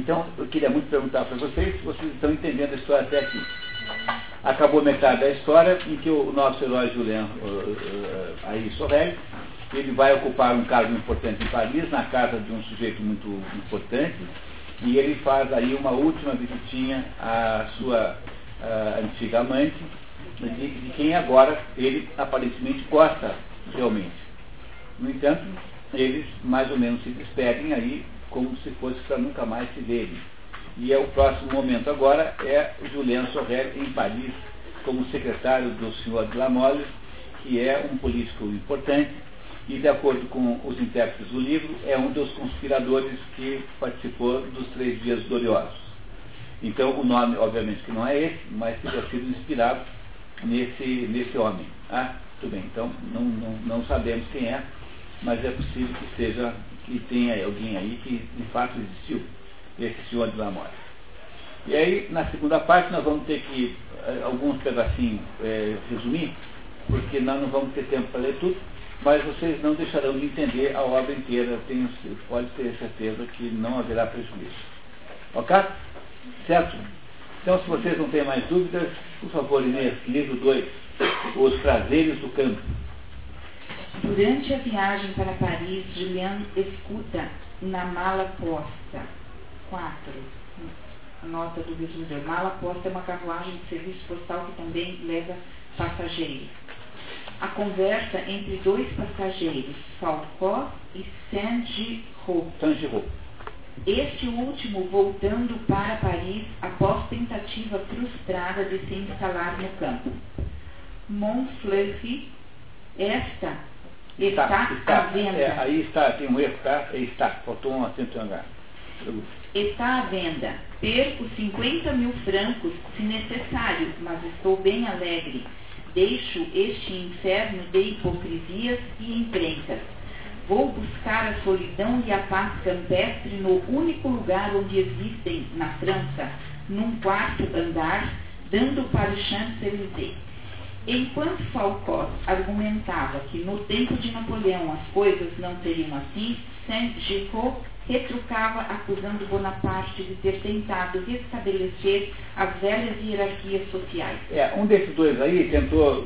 Então, eu queria muito perguntar para vocês se vocês estão entendendo a história até aqui. Acabou metade da história em que o nosso herói Julien uh, aí Sorel, ele vai ocupar um cargo importante em Paris, na casa de um sujeito muito importante, e ele faz aí uma última visitinha à sua antiga amante, de, de quem agora ele aparentemente gosta realmente. No entanto, eles mais ou menos se despedem aí como se fosse para nunca mais se verem. E é o próximo momento agora é Julien Sorel em Paris, como secretário do senhor de Lamolle, que é um político importante e, de acordo com os intérpretes do livro, é um dos conspiradores que participou dos Três Dias Gloriosos. Então, o nome, obviamente, que não é esse, mas teria sido inspirado nesse, nesse homem. Ah, tudo bem, então não, não, não sabemos quem é, mas é possível que seja, que tenha alguém aí que de fato existiu, esse senhor de Lamora. E aí, na segunda parte, nós vamos ter que, eh, alguns pedacinhos, é, resumir, porque nós não vamos ter tempo para ler tudo, mas vocês não deixarão de entender a obra inteira, tenho, pode ter certeza que não haverá prejuízo. Ok? Certo? Então, se vocês não têm mais dúvidas, por favor, Inês, livro 2, Os Prazeres do Campo. Durante a viagem para Paris, Julian escuta na mala posta. 4. Nota do resumidor. Mala posta é uma carruagem de serviço postal que também leva passageiros. A conversa entre dois passageiros, Falcó e Saint-Giraud. Saint-Giraud. Este último voltando para Paris após tentativa frustrada de se instalar no campo. Montfleury, esta está, está, está à venda. É, aí está, tem um erro, tá? Está, faltou um acento em H. Está à venda. Perco 50 mil francos, se necessário, mas estou bem alegre. Deixo este inferno de hipocrisias e encrencas. Vou buscar a solidão e a paz campestre no único lugar onde existem, na França, num quarto andar, dando para o Champs-Élysées. Enquanto Falcott argumentava que no tempo de Napoleão as coisas não seriam assim, Saint-Gicot retrucava acusando Bonaparte de ter tentado restabelecer as velhas hierarquias sociais. É, um desses dois aí tentou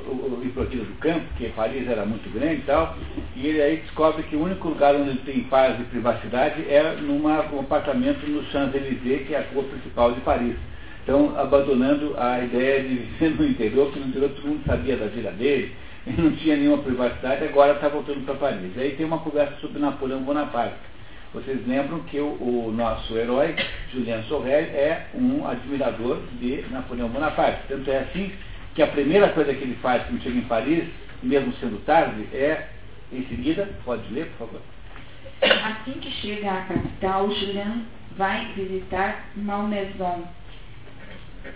para aquilo do campo, que Paris era muito grande e tal, e ele aí descobre que o único lugar onde ele tem paz e privacidade é num apartamento no Champs-Élysées, que é a rua principal de Paris. Então, abandonando a ideia de viver no interior, que no interior todo mundo sabia da vida dele, ele não tinha nenhuma privacidade, agora está voltando para Paris. Aí tem uma conversa sobre Napoleão Bonaparte. Vocês lembram que o, o nosso herói, Julien Sorel, é um admirador de Napoleão Bonaparte. Tanto é assim que a primeira coisa que ele faz quando chega em Paris, mesmo sendo tarde, é, em seguida, pode ler, por favor. Assim que chega à capital, Julien vai visitar Malmaison,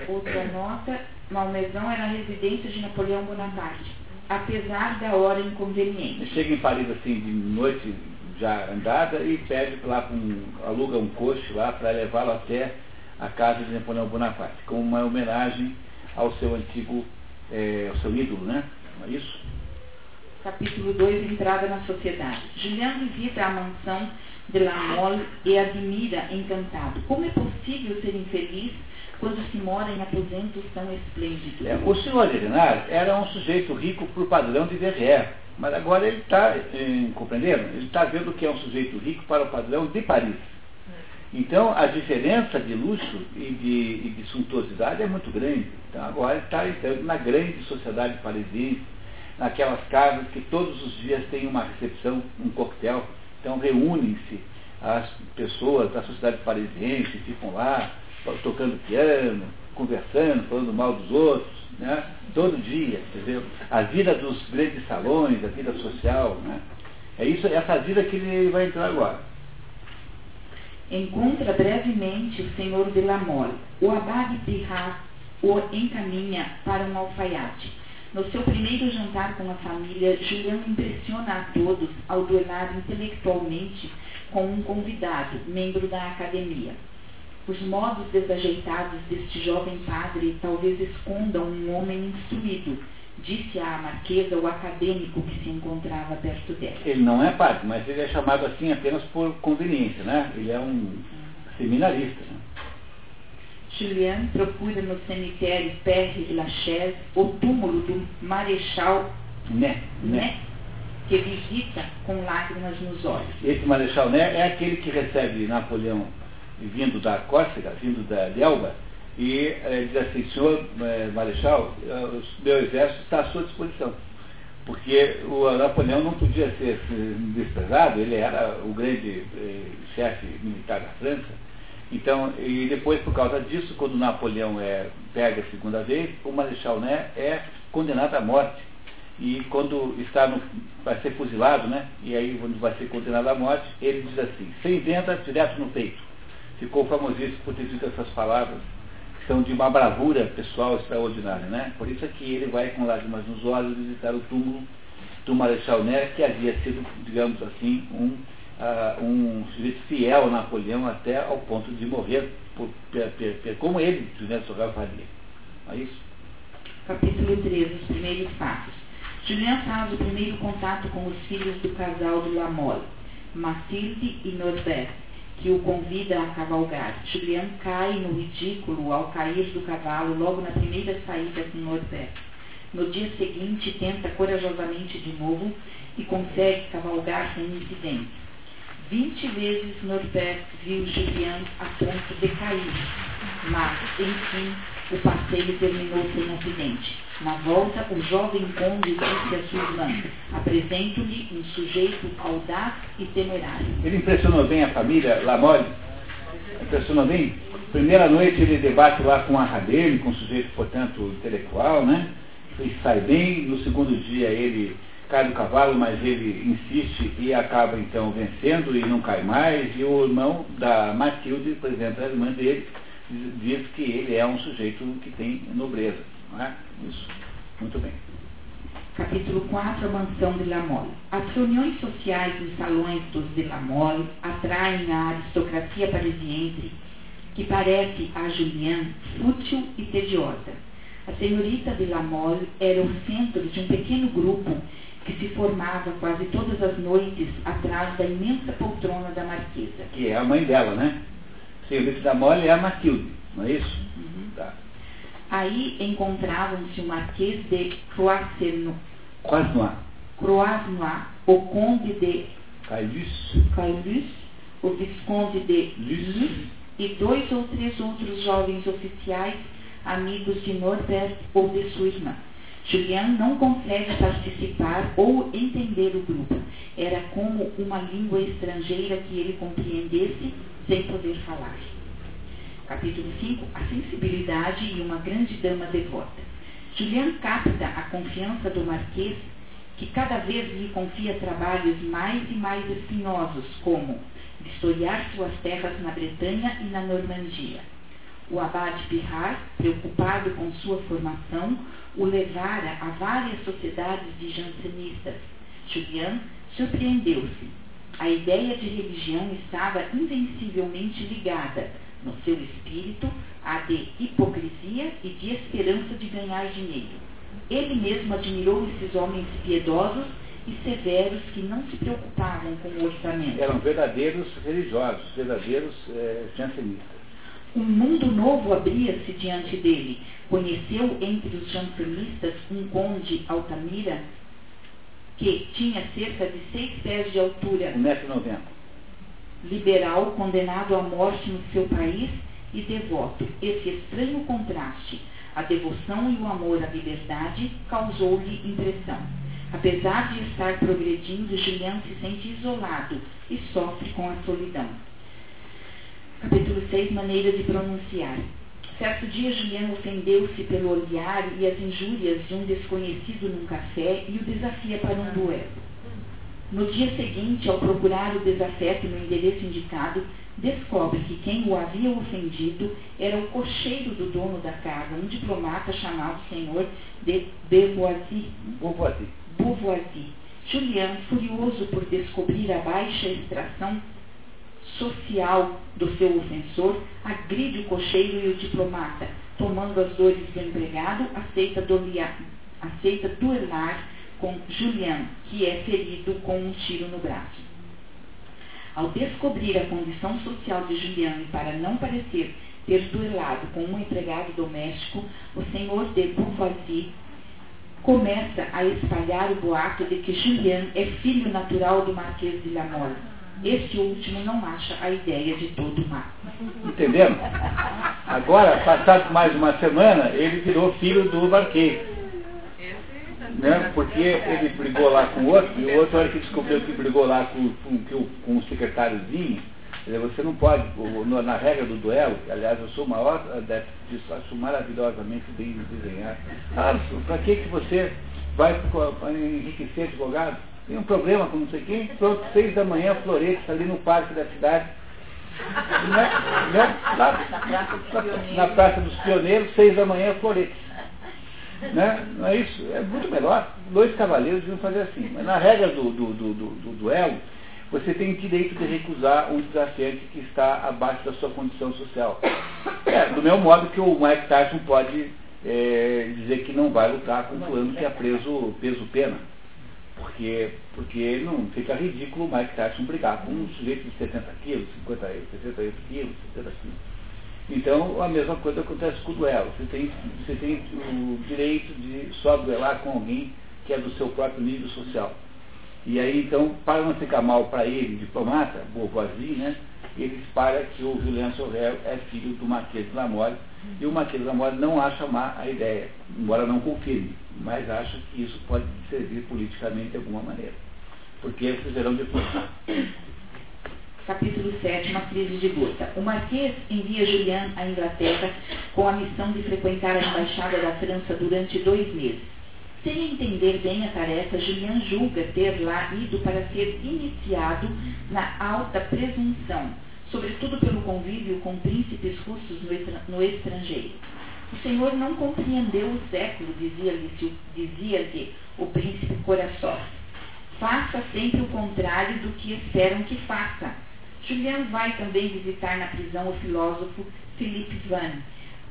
Outra nota, Malmaison era a residência de Napoleão Bonaparte, apesar da hora inconveniente. Chega em Paris assim de noite já andada e pede lá um, aluga um coche lá para levá-lo até a casa de Napoleão Bonaparte, como uma homenagem ao seu antigo, é, ao seu ídolo, né? Não é isso? Capítulo 2, Entrada na Sociedade. Julian visita a mansão de La Mole e admira encantado. Como é possível ser infeliz quando se mora em aposentos tão esplêndidos. É, o senhor Linares era um sujeito rico por padrão de Verrières, mas agora ele está, compreendendo? Ele está vendo que é um sujeito rico para o padrão de Paris. Então, a diferença de luxo e de, e de suntuosidade é muito grande. Então, agora ele está entrando na grande sociedade parisiense, naquelas casas que todos os dias tem uma recepção, um coquetel. Então, reúnem-se as pessoas da sociedade parisiense, ficam lá, tocando piano, conversando, falando mal dos outros, né? todo dia, entendeu? A vida dos grandes salões, a vida social, né? É isso, essa vida que ele vai entrar agora. Encontra brevemente o senhor de Lamole. O abade Pirrat o encaminha para um alfaiate. No seu primeiro jantar com a família, Juliano impressiona a todos ao duelar intelectualmente com um convidado, membro da academia. Os modos desajeitados deste jovem padre talvez escondam um homem instruído, disse à marquesa o acadêmico que se encontrava perto dela. Ele não é padre, mas ele é chamado assim apenas por conveniência, né? Ele é um, seminarista. Né? Julien procura no cemitério Père Lachaise o túmulo do Marechal Né, né. Né, que visita com lágrimas nos olhos. Esse Marechal Né é aquele que recebe Napoleão vindo da Córcega, vindo da Elba, e eh, diz assim, senhor eh, Marechal, eh, o meu exército está à sua disposição. Porque o Napoleão não podia ser desprezado, ele era o grande chefe militar da França. Então, e depois, por causa disso, quando Napoleão é, pega a segunda vez, o Marechal Né é condenado à morte. E quando está no, vai ser fuzilado, né? E aí vai ser condenado à morte, ele diz assim, sem venda, direto no peito. Ficou famosíssimo por ter dito essas palavras, que são de uma bravura pessoal extraordinária, né? Por isso é que ele vai com lágrimas nos olhos visitar o túmulo do Marechal Ney, que havia sido, digamos assim, um, uh, um sujeito fiel a Napoleão até ao ponto de morrer, por, per, per, per, como ele, José Sorral faria. Não é isso? Capítulo 13, os primeiros passos. Julien faz o primeiro contato com os filhos do casal de Lamolle, Mathilde e Norbert, que o convida a cavalgar. Julien cai no ridículo ao cair do cavalo logo na primeira saída com Norbert. No dia seguinte, tenta corajosamente de novo e consegue cavalgar sem incidente. Vinte vezes Norbert viu Julien a ponto de cair, mas, enfim, o passeio terminou sem acidente. Na volta, o jovem conde disse a sua irmã, apresento-lhe um sujeito audaz e temerário. Ele impressionou bem a família Lamolle? Impressionou bem? Primeira noite ele debate lá com a Radene, com um sujeito, portanto, intelectual, né? E sai bem. No segundo dia ele cai do cavalo, mas ele insiste e acaba então vencendo e não cai mais. E o irmão da Matilde, por exemplo, a irmã dele, diz que ele é um sujeito que tem nobreza. Não é? Isso. Muito bem. Capítulo 4, a mansão de Lamolle. As reuniões sociais nos salões dos de Lamolle atraem a aristocracia parisiense, que parece a Julien fútil e tediosa. A senhorita de Lamolle era o centro de um pequeno grupo que se formava quase todas as noites atrás da imensa poltrona da marquesa. Que é a mãe dela, né? Senhorita da Mole é a Matilde, não é isso? Uhum. Tá. Aí encontravam-se o Marquês de Croisenois, Croisnois, Croisnois, o Conde de Cailus, Caylus, o Visconde de Luz e dois ou três outros jovens oficiais, amigos de Norbert ou de sua irmã. Julian não consegue participar ou entender o grupo. Era como uma língua estrangeira que ele compreendesse sem poder falar. Capítulo 5. A sensibilidade e uma grande dama devota. Julian capta a confiança do Marquês, que cada vez lhe confia trabalhos mais e mais espinhosos, como vistoriar suas terras na Bretanha e na Normandia. O abade Pirard, preocupado com sua formação, o levara a várias sociedades de jansenistas. Julian surpreendeu-se. A ideia de religião estava invencivelmente ligada, no seu espírito, à de hipocrisia e de esperança de ganhar dinheiro. Ele mesmo admirou esses homens piedosos e severos que não se preocupavam com o orçamento. Eram verdadeiros religiosos, verdadeiros é, jansenistas. Um mundo novo abria-se diante dele. Conheceu entre os jansenistas um conde Altamira que tinha cerca de seis pés de altura, 1,90m. liberal, condenado à morte no seu país e devoto. Esse estranho contraste, a devoção e o amor à liberdade, causou-lhe impressão. Apesar de estar progredindo, Julian se sente isolado e sofre com a solidão. Capítulo 6 Maneira de pronunciar. Certo dia, Julian ofendeu-se pelo olhar e as injúrias de um desconhecido num café e o desafia para um duelo. No dia seguinte, ao procurar o desafeto no endereço indicado, descobre que quem o havia ofendido era o cocheiro do dono da casa, um diplomata chamado senhor de Beauvoisis. Beauvoisis. Beauvoisis. Julian, furioso por descobrir a baixa extração social do seu ofensor, agride o cocheiro e o diplomata. Tomando as dores do empregado, aceita, aceita duelar com Julian, que é ferido com um tiro no braço. Ao descobrir a condição social de Julian e para não parecer ter duelado com um empregado doméstico, o senhor de Beauvoisis começa a espalhar o boato de que Julian é filho natural do Marquês de Lamole. Este último não acha a ideia de todo má. Entendendo? Agora, passado mais uma semana, ele virou filho do Marquês. Né? Porque ele brigou lá com o outro, e o outro, hora que descobriu que brigou lá com, com, com o secretáriozinho, você não pode, na regra do duelo, aliás, eu sou o maior adepto disso, acho maravilhosamente bem desenhado. Ah, para que, que você vai enriquecer advogado? Tem um problema com não sei quem, pronto, seis da manhã, floretes ali no parque da cidade. Né? Né? Na, na, Praça dos Pioneiros, seis da manhã, floretes. Né? Não é isso? É muito melhor. Dois cavaleiros deviam fazer assim. Mas na regra do, do, do, do, duelo, você tem direito de recusar um desafiante que está abaixo da sua condição social. É, do mesmo modo que o Mike Tyson pode é, dizer que não vai lutar com o fulano que é preso peso-pena. Porque, porque não fica ridículo o Mike Tyson brigar com um sujeito de 70 quilos, 50, 68 quilos, 70 quilos. Então, a mesma coisa acontece com o duelo. Você tem, você tem o direito de só duelar com alguém que é do seu próprio nível social. E aí, então, para não ficar mal para ele, diplomata, Beauvoisis, né, ele espalha que o Julien Sorel é filho do Marquês de Lamore, e o Marquês de Lamore não acha má a ideia, embora não confirme, mas acha que isso pode servir politicamente de alguma maneira. Porque vocês verão depois. Capítulo 7, uma crise de gota. O Marquês envia Julian à Inglaterra com a missão de frequentar a embaixada da França durante dois meses. Sem entender bem a tarefa, Julian julga ter lá ido para ser iniciado na alta presunção, sobretudo pelo convívio com príncipes russos no estrangeiro. O senhor não compreendeu o século, dizia-lhe dizia o príncipe Coraçó. Faça sempre o contrário do que esperam que faça. Julian vai também visitar na prisão o filósofo Philippe Van,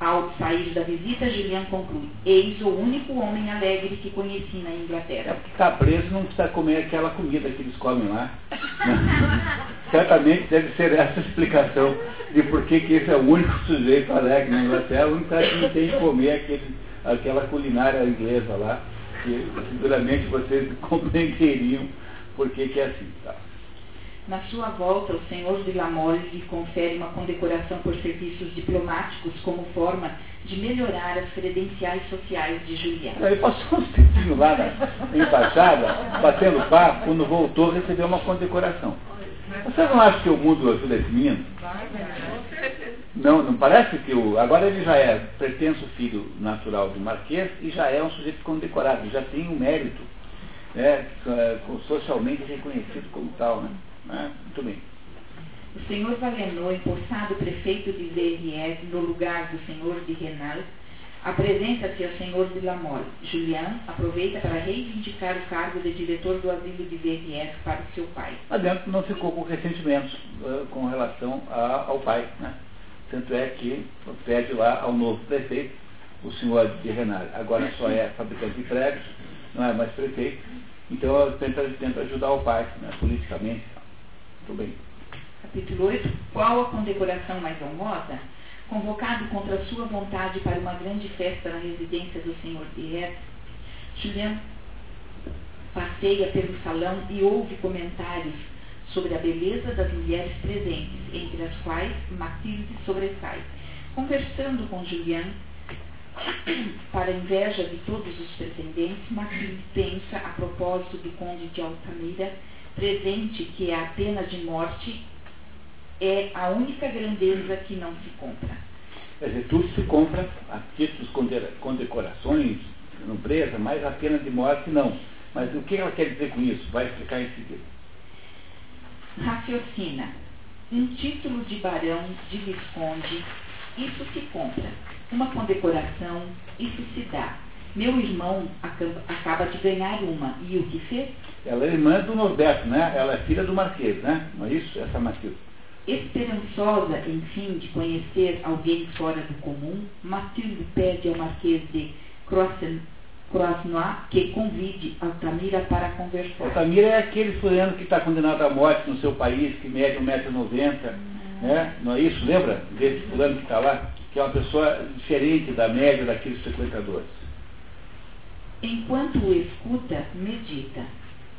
ao sair da visita, Julian conclui: Eis o único homem alegre que conheci na Inglaterra. É porque está preso não precisa comer aquela comida que eles comem lá. Certamente deve ser essa a explicação de por que, esse é o único sujeito alegre na Inglaterra, o único que não tem que comer aquele, aquela culinária inglesa lá, que seguramente vocês compreenderiam por que, que é assim. Tá? Na sua volta, o senhor de Lamole lhe confere uma condecoração por serviços diplomáticos como forma de melhorar as credenciais sociais de Juliana. Ele passou um tempinho lá na embaixada, batendo papo, quando voltou recebeu uma condecoração. Você não acha que o mundo ajuda esse menino? Não, não parece que o. Agora ele já é pretenso filho natural do Marquês e já é um sujeito condecorado, já tem um mérito né, socialmente reconhecido como tal. Né? Né? Muito bem. O senhor Valenor, empossado prefeito de Verrières no lugar do senhor de Renal, apresenta-se ao senhor de Lamole. Julian aproveita para reivindicar o cargo de diretor do asilo de Verrières para o seu pai. Adentro não ficou com ressentimentos uh, com relação a, ao pai. Né? Tanto é que pede lá ao novo prefeito, o senhor de Renal. Agora só é fabricante de prédios, não é mais prefeito. Então tenta, tenta ajudar o pai, né, politicamente. Muito bem. Capítulo 8. Qual a condecoração mais honrosa? Convocado contra sua vontade para uma grande festa na residência do senhor Pierre, Julien passeia pelo salão e ouve comentários sobre a beleza das mulheres presentes, entre as quais Mathilde sobressai. Conversando com Julian, para inveja de todos os pretendentes, Mathilde pensa a propósito do conde de Altamira presente, que é a pena de morte, é a única grandeza que não se compra. Quer dizer, tudo se compra a títulos, condecorações, nobreza, mas a pena de morte não. Mas o que ela quer dizer com isso? Vai explicar em seguida. Raciocina. Um título de barão, de visconde, isso se compra. Uma condecoração, isso se dá. Meu irmão acaba de ganhar uma. E o que fez? Ela é irmã do Norberto, né? Ela é filha do Marquês, né? Não é isso? Essa Matilde. Esperançosa, enfim, de conhecer alguém fora do comum, Matilde pede ao Marquês de Croisnois que convide Altamira para conversar. Altamira é aquele fulano que está condenado à morte no seu país, que mede 1,90m, né? não é isso? Lembra desse fulano que está lá? Que é uma pessoa diferente da média daqueles frequentadores. Enquanto o escuta, medita.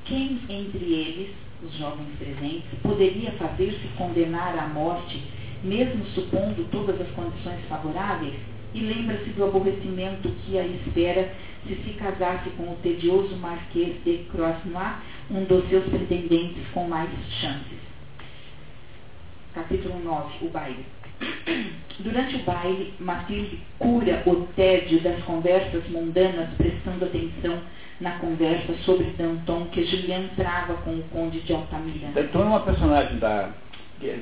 Quem entre eles, os jovens presentes, poderia fazer-se condenar à morte, mesmo supondo todas as condições favoráveis? E lembra-se do aborrecimento que a espera se se casasse com o tedioso Marquês de Croisnois, um dos seus pretendentes com mais chances. Capítulo 9, o baile. Durante o baile, Matilde cura o tédio das conversas mundanas, prestando atenção na conversa sobre Danton que Julien trava com o conde de Altamira. Danton é uma personagem da,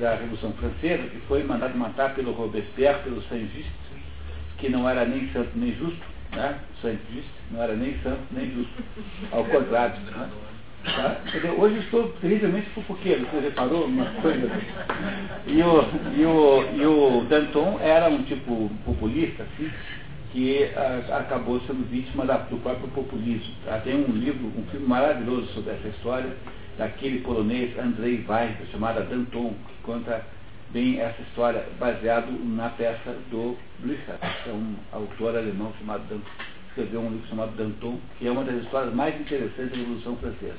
da Revolução Francesa que foi mandado matar pelo Robespierre, pelo Saint-Just, que não era nem santo nem justo, né? Saint-Just não era nem santo nem justo, ao contrário. Né? Tá? Hoje estou terrivelmente fofoqueiro, você reparou uma coisa? E o, e, o, e o Danton era um tipo populista, assim, que a, acabou sendo vítima da, do próprio populismo. Tá? Tem um livro, um filme maravilhoso sobre essa história, daquele polonês Andrei Weiner, chamada Danton, que conta bem essa história, baseado na peça do Blücher, que é um autor alemão chamado Danton, escreveu um livro chamado Danton, que é uma das histórias mais interessantes da Revolução Francesa.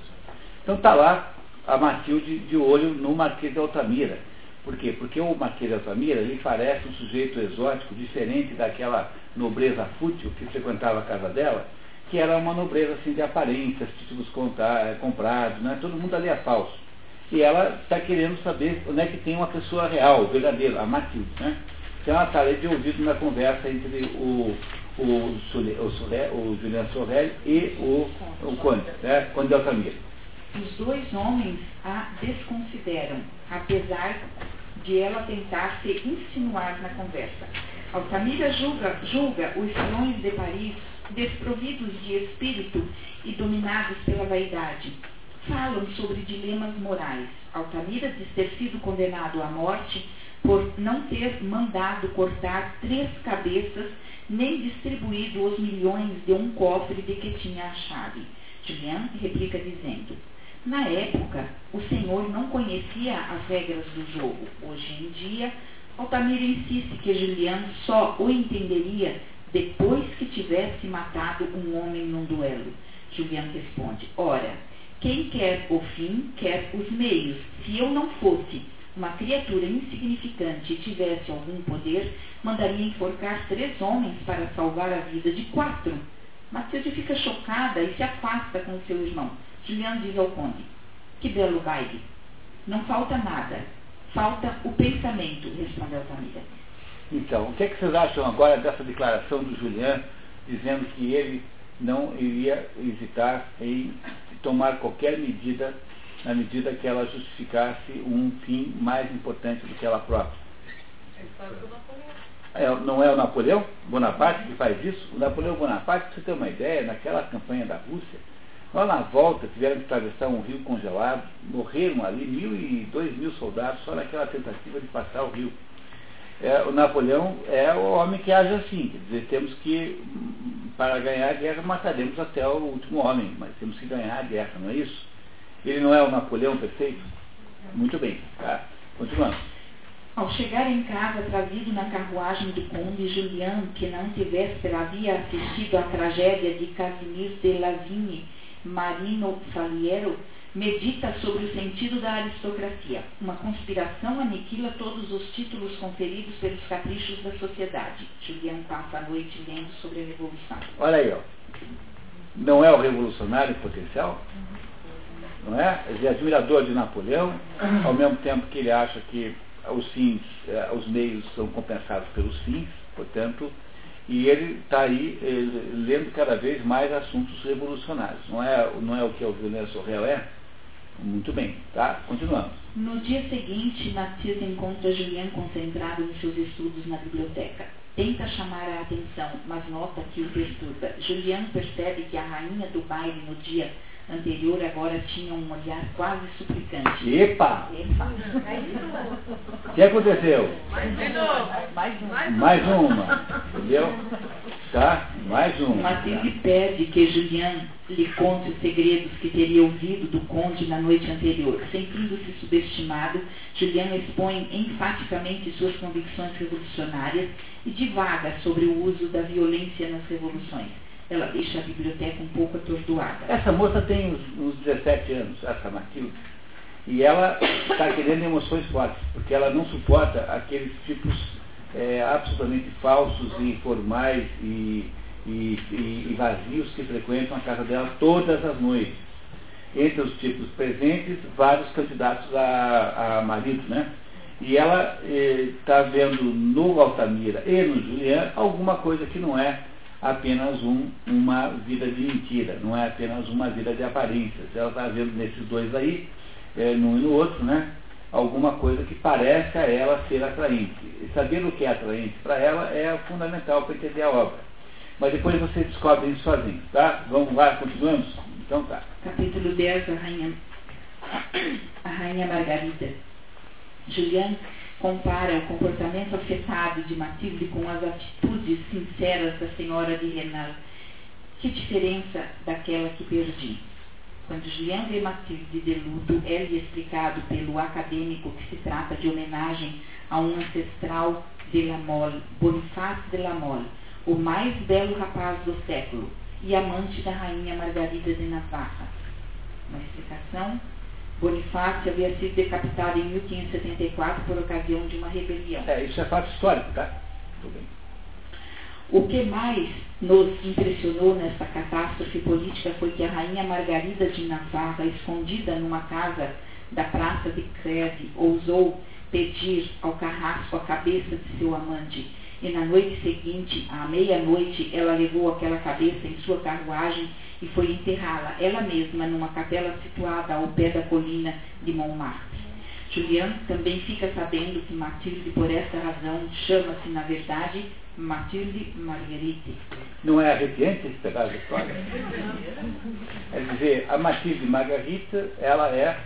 Então está lá a Matilde de olho no Marquês de Altamira. Por quê? Porque o Marquês de Altamira ele parece um sujeito exótico, diferente daquela nobreza fútil que frequentava a casa dela, que era uma nobreza assim, de aparências, títulos eh, comprados, né? todo mundo ali é falso. E ela está querendo saber onde é que tem uma pessoa real, verdadeira, a Matilde. Né? Então ela está ali de ouvido na conversa entre o, o, o, o Julian Sorrel e o, o Conde, né? Altamira. Os dois homens a desconsideram, apesar de ela tentar se insinuar na conversa. Altamira julga, julga os salões de Paris desprovidos de espírito e dominados pela vaidade. Falam sobre dilemas morais. Altamira diz ter sido condenado à morte por não ter mandado cortar três cabeças nem distribuído os milhões de um cofre de que tinha a chave. Julian replica dizendo, na época, o senhor não conhecia as regras do jogo. Hoje em dia, Altamira insiste que Julian só o entenderia depois que tivesse matado um homem num duelo. Julian responde: Ora, quem quer o fim, quer os meios. Se eu não fosse uma criatura insignificante e tivesse algum poder, mandaria enforcar três homens para salvar a vida de quatro. Matilde fica chocada e se afasta com seu irmão. Julian diz ao conde: Que belo baile! Não falta nada. Falta o pensamento, respondeu Altamira. Então, o que, é que vocês acham agora dessa declaração do Julian, dizendo que ele não iria hesitar em tomar qualquer medida na medida que ela justificasse um fim mais importante do que ela própria. É, não é o Napoleão Bonaparte que faz isso? O Napoleão Bonaparte, para você ter uma ideia, naquela campanha da Rússia, lá na volta tiveram que atravessar um rio congelado, morreram ali mil e dois mil soldados só naquela tentativa de passar o rio. É, o Napoleão é o homem que age assim, quer dizer, temos que, para ganhar a guerra, mataremos até o último homem, mas temos que ganhar a guerra, não é isso? Ele não é o Napoleão perfeito? Muito bem, tá? Continuando. Ao chegar em casa, trazido na carruagem do conde Julian, que na antevéspera havia assistido à tragédia de Casimir de Lavigne, Marino Saliero, medita sobre o sentido da aristocracia. Uma conspiração aniquila todos os títulos conferidos pelos caprichos da sociedade. Julian passa a noite lendo sobre a Revolução. Olha aí, ó. Não é o revolucionário potencial? Não é? Ele é admirador de Napoleão, ao mesmo tempo que ele acha que os fins, eh, os meios são compensados pelos fins, portanto, e ele está aí ele, lendo cada vez mais assuntos revolucionários. Não é, não é o que o Villeneuve Sorrel é? Muito bem, tá? Continuamos. No dia seguinte, Matilde encontra Julien concentrado nos seus estudos na biblioteca. Tenta chamar a atenção, mas nota que o perturba. Julien percebe que a rainha do baile no dia anterior agora tinha um olhar quase suplicante. Epa! Epa. O que aconteceu? Mais de novo. Mais um. Mais uma. Entendeu? Tá? Mais um. Matilde pede que Julian lhe conte os segredos que teria ouvido do conde na noite anterior. Sentindo-se subestimado, Julian expõe enfaticamente suas convicções revolucionárias e divaga sobre o uso da violência nas revoluções. Ela deixa a biblioteca um pouco atordoada. Essa moça tem uns, uns 17 anos, essa Matilde. E ela está querendo emoções fortes, porque ela não suporta aqueles tipos é, absolutamente falsos e informais e, e, e, vazios que frequentam a casa dela todas as noites. Entre os tipos presentes, vários candidatos a, a marido, né? E ela está eh, vendo no Altamira e no Julian alguma coisa que não é apenas um, uma vida de mentira, não é apenas uma vida de aparências. Ela está vendo nesses dois aí, é, num e no outro, né? Alguma coisa que parece a ela ser atraente. E saber o que é atraente para ela é fundamental para entender a obra. Mas depois você descobre isso sozinho, tá? Vamos lá, continuamos? Então tá. Capítulo 10, a Rainha, a Rainha Margarida. Julian compara o comportamento afetado de Matilde com as atitudes sinceras da senhora de Renal. Que diferença daquela que perdi? Quando Julian vê Matilde de luto, é-lhe explicado pelo acadêmico que se trata de homenagem a um ancestral de la Mole, Bonifácio de la Mole, o mais belo rapaz do século e amante da rainha Margarida de Navarra. Uma explicação Bonifácio havia sido decapitado em 1574 por ocasião de uma rebelião. É, isso é fato histórico, tá? Tudo bem. O que mais nos impressionou nesta catástrofe política foi que a rainha Margarida de Navarra, escondida numa casa da Praça de Creve, ousou pedir ao carrasco a cabeça de seu amante. E na noite seguinte, à meia-noite, ela levou aquela cabeça em sua carruagem e foi enterrá-la, ela mesma, numa capela situada ao pé da colina de Montmartre. Julian também fica sabendo que Matilde, por essa razão, chama-se, na verdade, Matilde Marguerite. Não é arrepiante esse pedaço da história? É dizer, a Matilde Margarita, ela é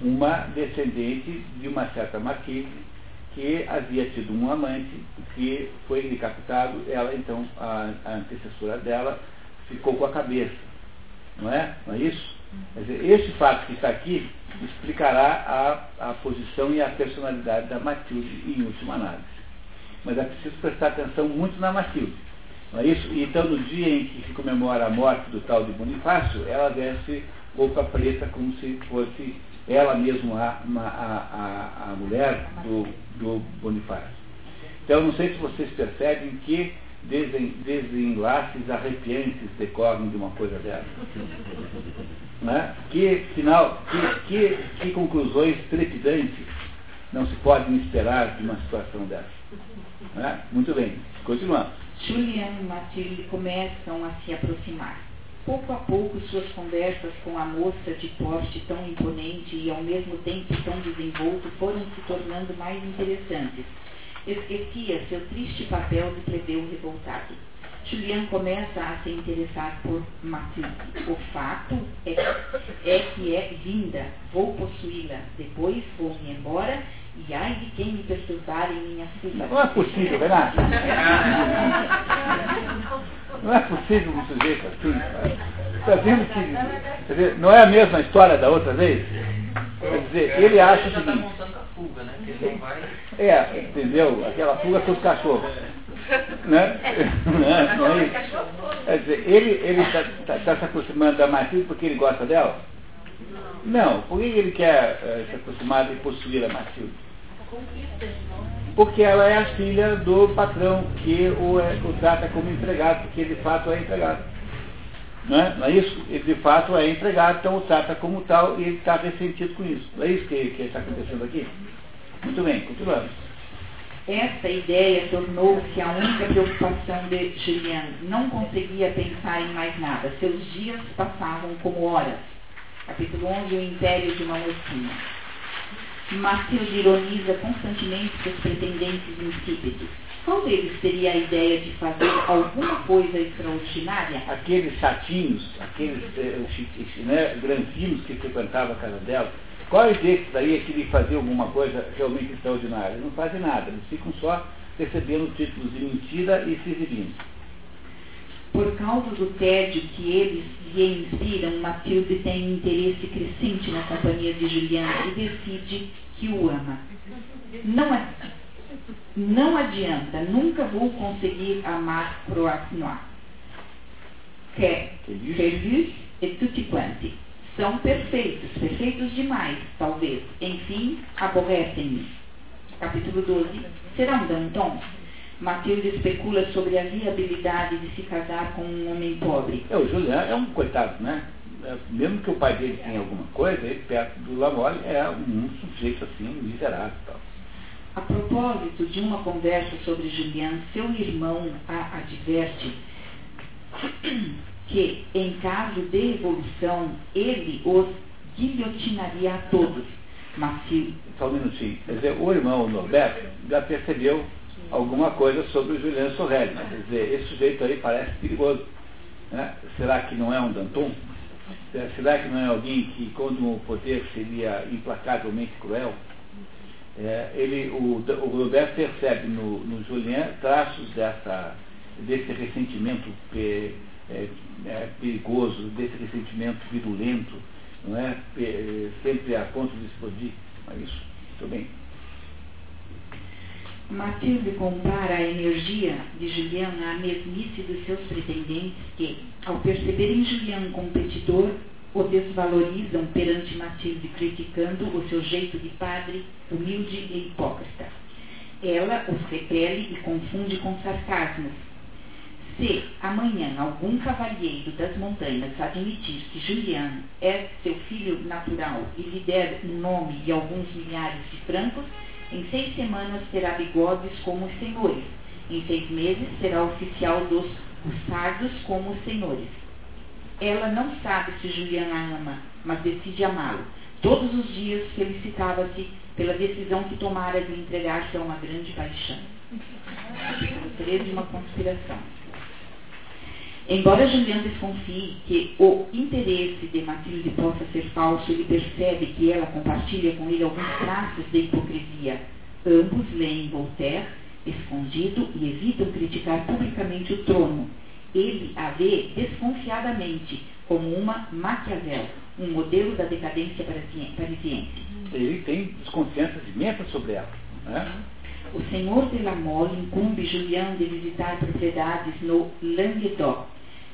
uma descendente de uma certa Matilde que havia tido um amante que foi decapitado, ela então, a, a antecessora dela, ficou com a cabeça não é? Não é isso? Quer dizer, esse fato que está aqui explicará a, a posição e a personalidade da Matilde em última análise. Mas é preciso prestar atenção muito na Matilde. Não é isso? Então, no dia em que se comemora a morte do tal de Bonifácio, ela veste roupa preta como se fosse ela mesma a, a, a, a mulher do, do Bonifácio. Então, não sei se vocês percebem que desenlaces arrepiantes decorrem de uma coisa dessa. Né? Que, final, que, que, que conclusões trepidantes não se podem esperar de uma situação dessa. Né? Muito bem, continuamos. Julian e Matilde começam a se aproximar. Pouco a pouco, suas conversas com a moça de porte tão imponente e ao mesmo tempo tão desenvolto foram se tornando mais interessantes esquecia seu triste papel de plebeu revoltado. Julian começa a se interessar por Matilde. O fato é, é que é vinda, vou possuí-la, depois vou-me embora e ai de quem me perturbar em minha fuga. Não é possível, verdade? Não é possível um sujeito assim. Está vendo que dizer, não é a mesma história da outra vez? Quer dizer, ele acha o seguinte fuga, né? Que ele não vai... É, entendeu? Aquela fuga com os cachorros. Né? né? Não é isso? Quer dizer, ele está tá, tá se aproximando da Matilde porque ele gosta dela? Não. Por que ele quer uh, se aproximar e possuir a Matilde? Porque ela é a filha do patrão que o, é, o trata como empregado, porque de fato é empregado. Não é? não é isso? Ele de fato é empregado, então o trata como tal e ele está ressentido com isso. Não é isso que está acontecendo aqui? Muito bem, continuamos. Essa ideia tornou-se a única preocupação de Julian. Não conseguia pensar em mais nada. Seus dias passavam como horas. Capítulo 11, o império de uma mocinha. Matilde ironiza constantemente seus pretendentes insípidos. Qual deles teria a ideia de fazer alguma coisa extraordinária? Aqueles chatinhos, aqueles eh, né, granfinos que frequentavam a casa dela, quais desses daí é que lhe fazer alguma coisa realmente extraordinária? Eles não fazem nada, eles ficam só recebendo títulos de mentira e se exibindo. Por causa do tédio que eles lhe inspiram, Matilde tem um interesse crescente na companhia de Julian e decide que o ama. Não, é, não adianta, nunca vou conseguir amar Croix-Noir. Feliz e tutti quanti. São perfeitos, perfeitos demais, talvez. Enfim, aborrecem-me. Capítulo 12. Será um Danton? Matilde especula sobre a viabilidade de se casar com um homem pobre. É, o Julian é um coitado, né? É, mesmo que o pai dele tenha alguma coisa, ele perto do Lamole é um sujeito assim, miserável tal. A propósito de uma conversa sobre Julian, seu irmão a adverte que, em caso de revolução, ele os guilhotinaria a todos. Mas se... Só um minutinho. Quer dizer, o irmão Norberto já percebeu alguma coisa sobre o Julian Sorrelli. Né? Quer dizer, esse sujeito aí parece perigoso. Né? Será que não é um Danton? Será que não é alguém que, quando o poder seria implacavelmente cruel? É, ele, o, o Roberto percebe no, no Julien traços dessa, desse ressentimento é, é, perigoso, desse ressentimento virulento, não é? sempre a ponto de explodir. É isso. Muito bem. Matilde compara a energia de Julian à mesmice dos seus pretendentes que, ao perceberem Julian um competidor, o desvalorizam perante Matilde, criticando o seu jeito de padre, humilde e hipócrita. Ela os repele e confunde com sarcasmos. Se amanhã algum cavalheiro das montanhas admitir que Julian é seu filho natural e lhe der um nome e alguns milhares de francos, em seis semanas terá bigodes como os senhores. Em seis meses será oficial dos sardos como os senhores. Ela não sabe se Julian a ama, mas decide amá-lo. Todos os dias felicitava-se pela decisão que tomara de entregar-se a uma grande paixão. Capítulo 13, uma conspiração. Embora Julian desconfie que o interesse de Matilde possa ser falso, ele percebe que ela compartilha com ele alguns traços de hipocrisia. Ambos leem Voltaire, escondido, e evitam criticar publicamente o trono. Ele a vê desconfiadamente como uma Maquiavel, um modelo da decadência parisiense. Ele tem desconfiança imensa sobre ela. Né? O senhor de la Mole incumbe Julian de visitar propriedades no Languedoc,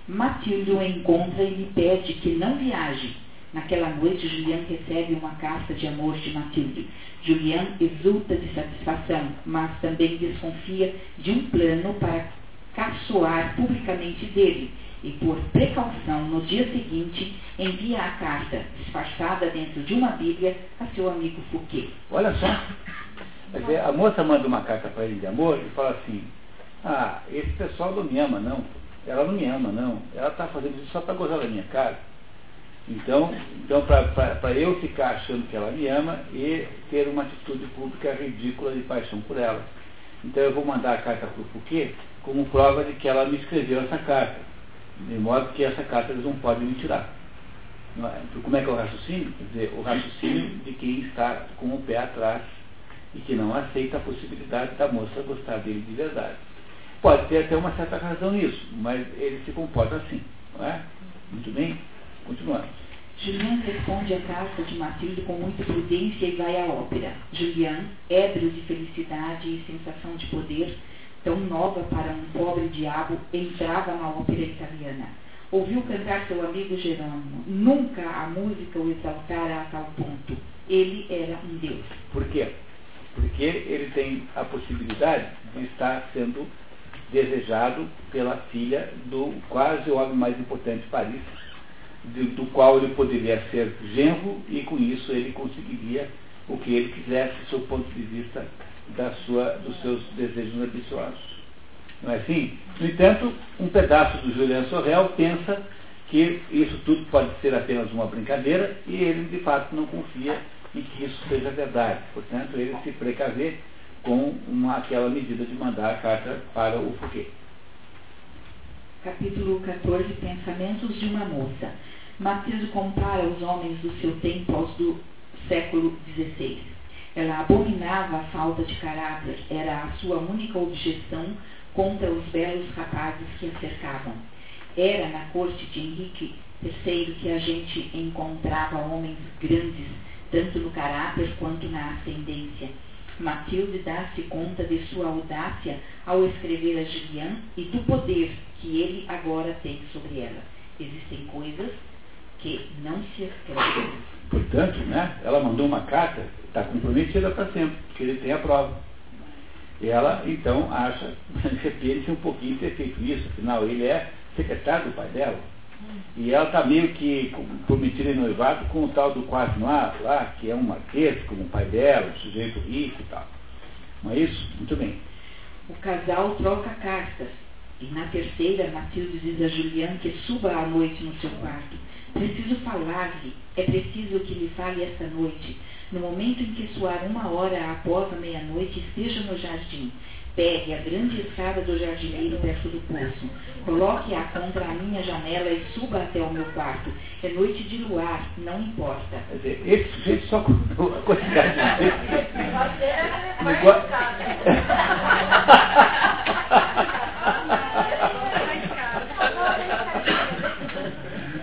Matilde o encontra e lhe pede que não viaje. Naquela noite, Julian recebe uma carta de amor de Matilde. Julian exulta de satisfação, mas também desconfia de um plano para caçoar publicamente dele e, por precaução, no dia seguinte, envia a carta, disfarçada dentro de uma Bíblia, a seu amigo Fouquet. Olha só, a moça manda uma carta para ele de amor e fala assim: Ah, esse pessoal não me ama, não. Ela não me ama, não. Ela está fazendo isso só para gozar da minha cara. Então, então para eu ficar achando que ela me ama e ter uma atitude pública ridícula de paixão por ela. Então eu vou mandar a carta para o Fouquet como prova de que ela me escreveu essa carta. De modo que essa carta eles não podem me tirar. É? Então, como é que é o raciocínio? Quer dizer, o raciocínio de quem está com o pé atrás e que não aceita a possibilidade da moça gostar dele de verdade. Pode ter até uma certa razão nisso, mas ele se comporta assim, não é? Muito bem? Continuando. Julian responde à carta de Matilde com muita prudência e vai à ópera. Julian, ébrio de felicidade e sensação de poder, tão nova para um pobre diabo, entrava na ópera italiana. Ouviu cantar seu amigo Jerônimo. Nunca a música o exaltara a tal ponto. Ele era um Deus. Por quê? Porque ele tem a possibilidade de estar sendo desejado pela filha do quase o homem mais importante de Paris, do, do qual ele poderia ser genro e com isso ele conseguiria o que ele quisesse, do ponto de vista da sua, dos seus desejos ambiciosos. Não é assim? No entanto, um pedaço do Julian Sorrel pensa que isso tudo pode ser apenas uma brincadeira e ele de fato não confia em que isso seja verdade. Portanto, ele se precaver com uma, aquela medida de mandar a carta para o Fouquet. Capítulo 14 Pensamentos de uma moça. Matilde compara os homens do seu tempo aos do século XVI. Ela abominava a falta de caráter, era a sua única objeção contra os belos rapazes que a cercavam. Era na corte de Henrique III que a gente encontrava homens grandes, tanto no caráter quanto na ascendência. Matilde dá-se conta de sua audácia ao escrever a Julian e do poder que ele agora tem sobre ela. Existem coisas que não se escrevem. Portanto, né, ela mandou uma carta, está comprometida para sempre, porque ele tem a prova. Ela, então, acha, arrepende um pouquinho de ter feito isso, afinal, ele é secretário do pai dela. E ela está meio que prometida em noivado com o tal do quase lá, lá, que é um marquês, como o pai dela, um sujeito rico e tal. Não é isso? Muito bem. O casal troca cartas. E na terceira, Matilde diz a Juliana que suba à noite no seu quarto. Preciso falar-lhe. É preciso que lhe fale esta noite. No momento em que soar uma hora após a meia-noite, esteja no jardim. Pegue a grande escada do jardineiro perto do poço. Coloque-a contra a minha janela e suba até o meu quarto. É noite de luar, não importa. Esse sujeito só contou a quantidade de vezes.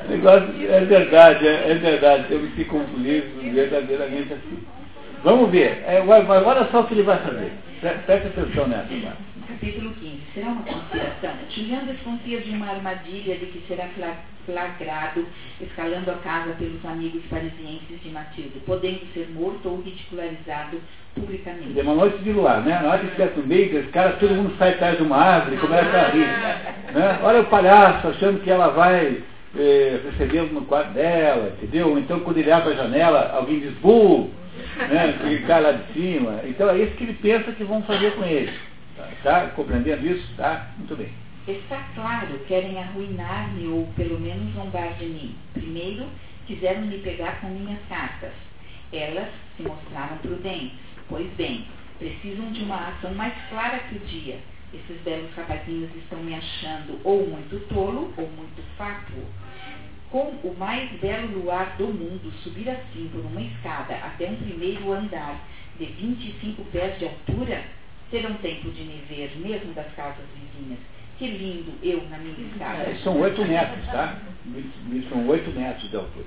Negócio, é verdade, é, é verdade. Eu me fico confundido verdadeiramente assim. Vamos ver. É, olha só o que ele vai fazer. Preste atenção nessa agora. Capítulo 15. Será uma conspiração? Juliano desconfia de uma armadilha de que será flagrado escalando a casa pelos amigos parisienses de Matilde, podendo ser morto ou ridicularizado publicamente. É uma noite de luar, né? Na hora que estiver no meio, esse cara, todo mundo sai atrás de uma árvore e começa a rir. Né? Olha o palhaço achando que ela vai eh, recebê-lo no quarto dela, entendeu? Então quando ele abre a janela, alguém diz, buh! Né, que cai lá de cima. Então é isso que ele pensa que vão fazer com ele. Tá, tá compreendendo isso? Tá? Muito bem. Está claro, querem arruinar-me ou pelo menos zombar de mim. Primeiro, quiseram me pegar com minhas cartas. Elas se mostraram prudentes. Pois bem, precisam de uma ação mais clara que o dia. Esses belos rapazinhos estão me achando ou muito tolo ou muito fátuo com o mais belo luar do mundo, subir assim por uma escada até um primeiro andar de 25 pés de altura, terão tempo de me ver, mesmo das casas vizinhas. Que lindo eu na minha escada. É, são oito metros, tá? São oito metros de altura.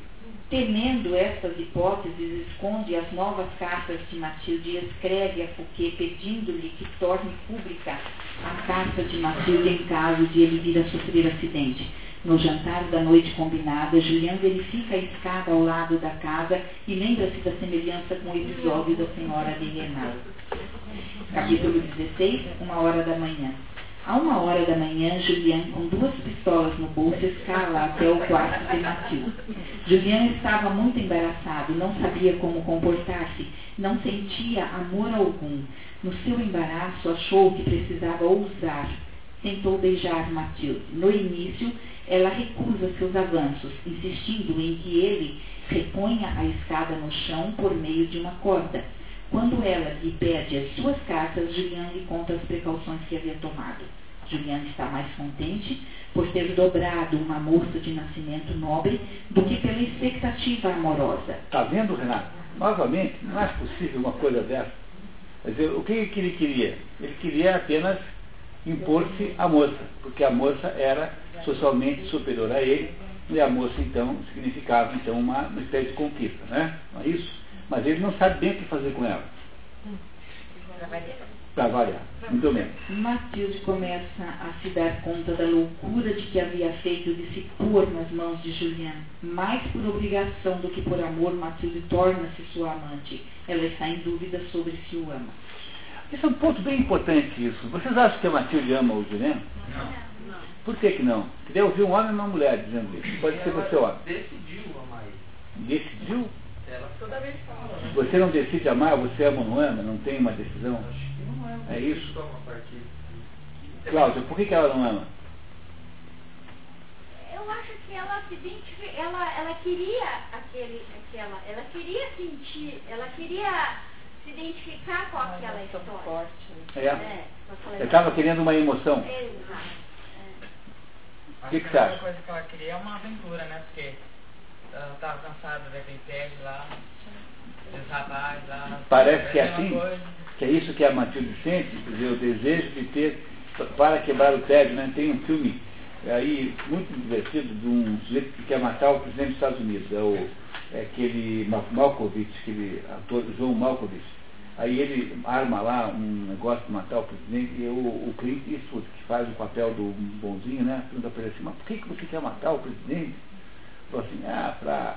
Temendo estas hipóteses, esconde as novas cartas de Matilde e escreve a Fouquet pedindo-lhe que torne pública a carta de Matilde em caso de ele vir a sofrer acidente. No jantar da noite combinada, Julian verifica a escada ao lado da casa e lembra-se da semelhança com o episódio da senhora de Renal. Capítulo 16, uma hora da manhã. A uma hora da manhã, Julian, com duas pistolas no bolso, escala até o quarto de Matilde. Julian estava muito embaraçado, não sabia como comportar-se, não sentia amor algum. No seu embaraço, achou que precisava ousar. Tentou beijar Matilde. No início, ela recusa seus avanços, insistindo em que ele reponha a escada no chão por meio de uma corda. Quando ela lhe pede as suas cartas, Julian lhe conta as precauções que havia tomado. Julian está mais contente por ter dobrado uma moça de nascimento nobre do que pela expectativa amorosa. Está vendo, Renato? Novamente, não é possível uma coisa dessa. Quer dizer, o que, que ele queria? Ele queria apenas impor-se à moça, porque a moça era socialmente superior a ele, e a moça então significava então uma, uma espécie de conquista, né? Não é isso? Mas ele não sabe bem o que fazer com ela. Para variar. Muito bem. Matilde começa a se dar conta da loucura de que havia feito de se pôr nas mãos de Julian. Mais por obrigação do que por amor, Matilde torna-se sua amante. Ela está em dúvida sobre se o ama. Esse é um ponto bem importante isso. Vocês acham que a Matilde ama o Julian? Não. Por que que não? Queria ouvir um homem e uma mulher dizendo isso. Pode ser você, ó. decidiu amar ele. Decidiu? Ela toda vez fala. Né? Você não decide amar, você ama ou não ama? Não tem uma decisão? Acho que não é. É isso? Cláudia, por que, que ela não ama? Eu acho que ela se identifica, ela, ela queria aquele, aquela, ela queria sentir, ela queria se identificar com aquela história. Forte. É. é Ela estava querendo uma emoção. Exato. O que, que você acha? A coisa que ela queria é uma aventura, né? Porque ela estava cansada daquele pé lá, dos rapazes lá. Parece que é assim, coisa. que é isso que a Matilde sente, quer dizer, o desejo de ter, para quebrar o tédio, né? Tem um filme aí muito divertido de um sujeito que quer matar o presidente dos Estados Unidos, é, o, é aquele Ma- Malkovich, aquele ator João Malkovich. Aí ele arma lá um negócio de matar o presidente e o, o Clint Eastwood, que faz o papel do bonzinho, né? Pergunta para ele assim, mas por que, que você quer matar o presidente? Falou assim, ah, para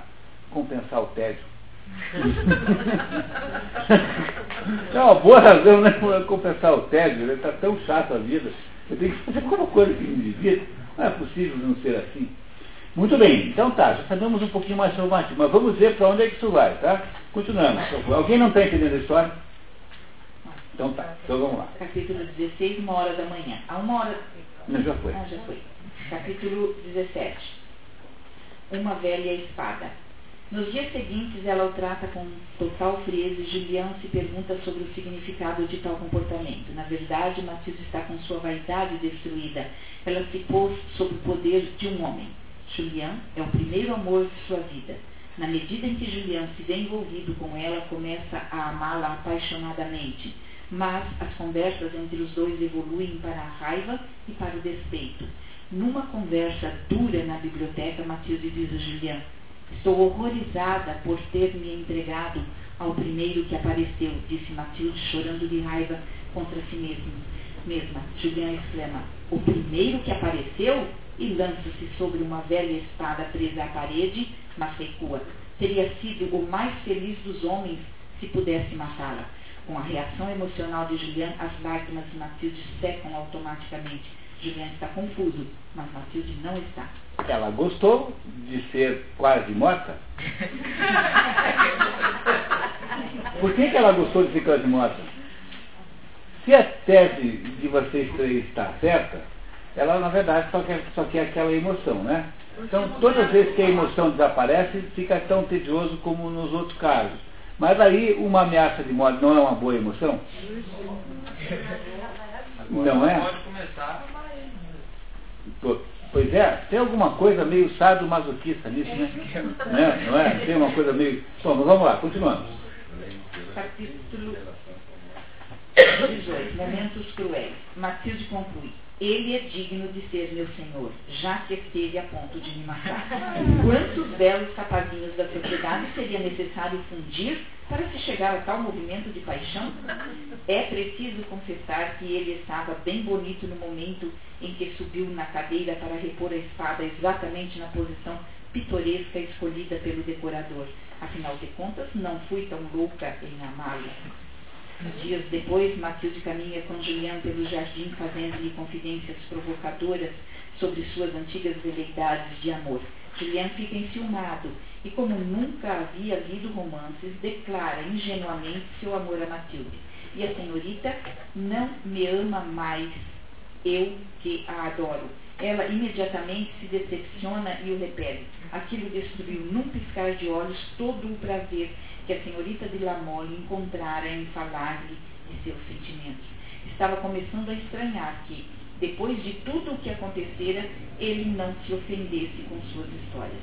compensar o tédio. é uma boa razão, né? Para compensar o tédio, ele está tão chato a vida. Eu tenho que fazer alguma coisa que me divirta. Não é possível não ser assim. Muito bem, então tá, já sabemos um pouquinho mais sobre o Matias, mas vamos ver para onde é que isso vai, tá? Continuamos. Alguém não está entendendo a história? Então tá, então vamos lá. Capítulo 16, uma hora da manhã. A uma hora. Não, já foi. Ah, já foi. Capítulo 17. Uma velha espada. Nos dias seguintes, ela o trata com total frieza e Julian se pergunta sobre o significado de tal comportamento. Na verdade, Matilde está com sua vaidade destruída. Ela se pôs sob o poder de um homem. Julian é o primeiro amor de sua vida. Na medida em que Julian se vê envolvido com ela, começa a amá-la apaixonadamente. Mas as conversas entre os dois evoluem para a raiva e para o despeito. Numa conversa dura na biblioteca, Matilde diz a Julian: Estou horrorizada por ter me entregado ao primeiro que apareceu, disse Matilde, chorando de raiva contra si mesma. mesma. Julian exclama: O primeiro que apareceu? E lança-se sobre uma velha espada presa à parede, mas recua. Teria sido o mais feliz dos homens se pudesse matá-la. Com a reação emocional de Julian, as lágrimas de Matilde secam automaticamente. Julian está confuso, mas Matilde não está. Ela gostou de ser quase morta? Por que, que ela gostou de ser quase morta? Se a tese de vocês três está certa, ela na verdade só quer, só quer aquela emoção, né? Então todas as vezes que a emoção desaparece, fica tão tedioso como nos outros casos. Mas aí uma ameaça de morte não é uma boa emoção? Não é? Pois é, tem alguma coisa meio sadomasoquista nisso, né? né? Não é? Tem uma coisa meio. Bom, mas vamos lá, continuamos. Capítulo 18. Momentos cruéis. Matilde conclui. Ele é digno de ser meu senhor, já que esteve a ponto de me matar. Quantos belos rapazinhos da sociedade seria necessário fundir para se chegar a tal movimento de paixão? É preciso confessar que ele estava bem bonito no momento em que subiu na cadeira para repor a espada exatamente na posição pitoresca escolhida pelo decorador. Afinal de contas, não fui tão louca em amá-lo. Dias depois, Matilde caminha com Julián pelo jardim, fazendo-lhe confidências provocadoras sobre suas antigas veleidades de amor. Julián fica enciumado e, como nunca havia lido romances, declara ingenuamente seu amor a Matilde. E a senhorita não me ama mais, eu que a adoro. Ela imediatamente se decepciona e o repele. Aquilo destruiu num piscar de olhos todo o prazer que a senhorita de Lamolle encontrara em falar-lhe de seus sentimentos. Estava começando a estranhar que, depois de tudo o que acontecera, ele não se ofendesse com suas histórias.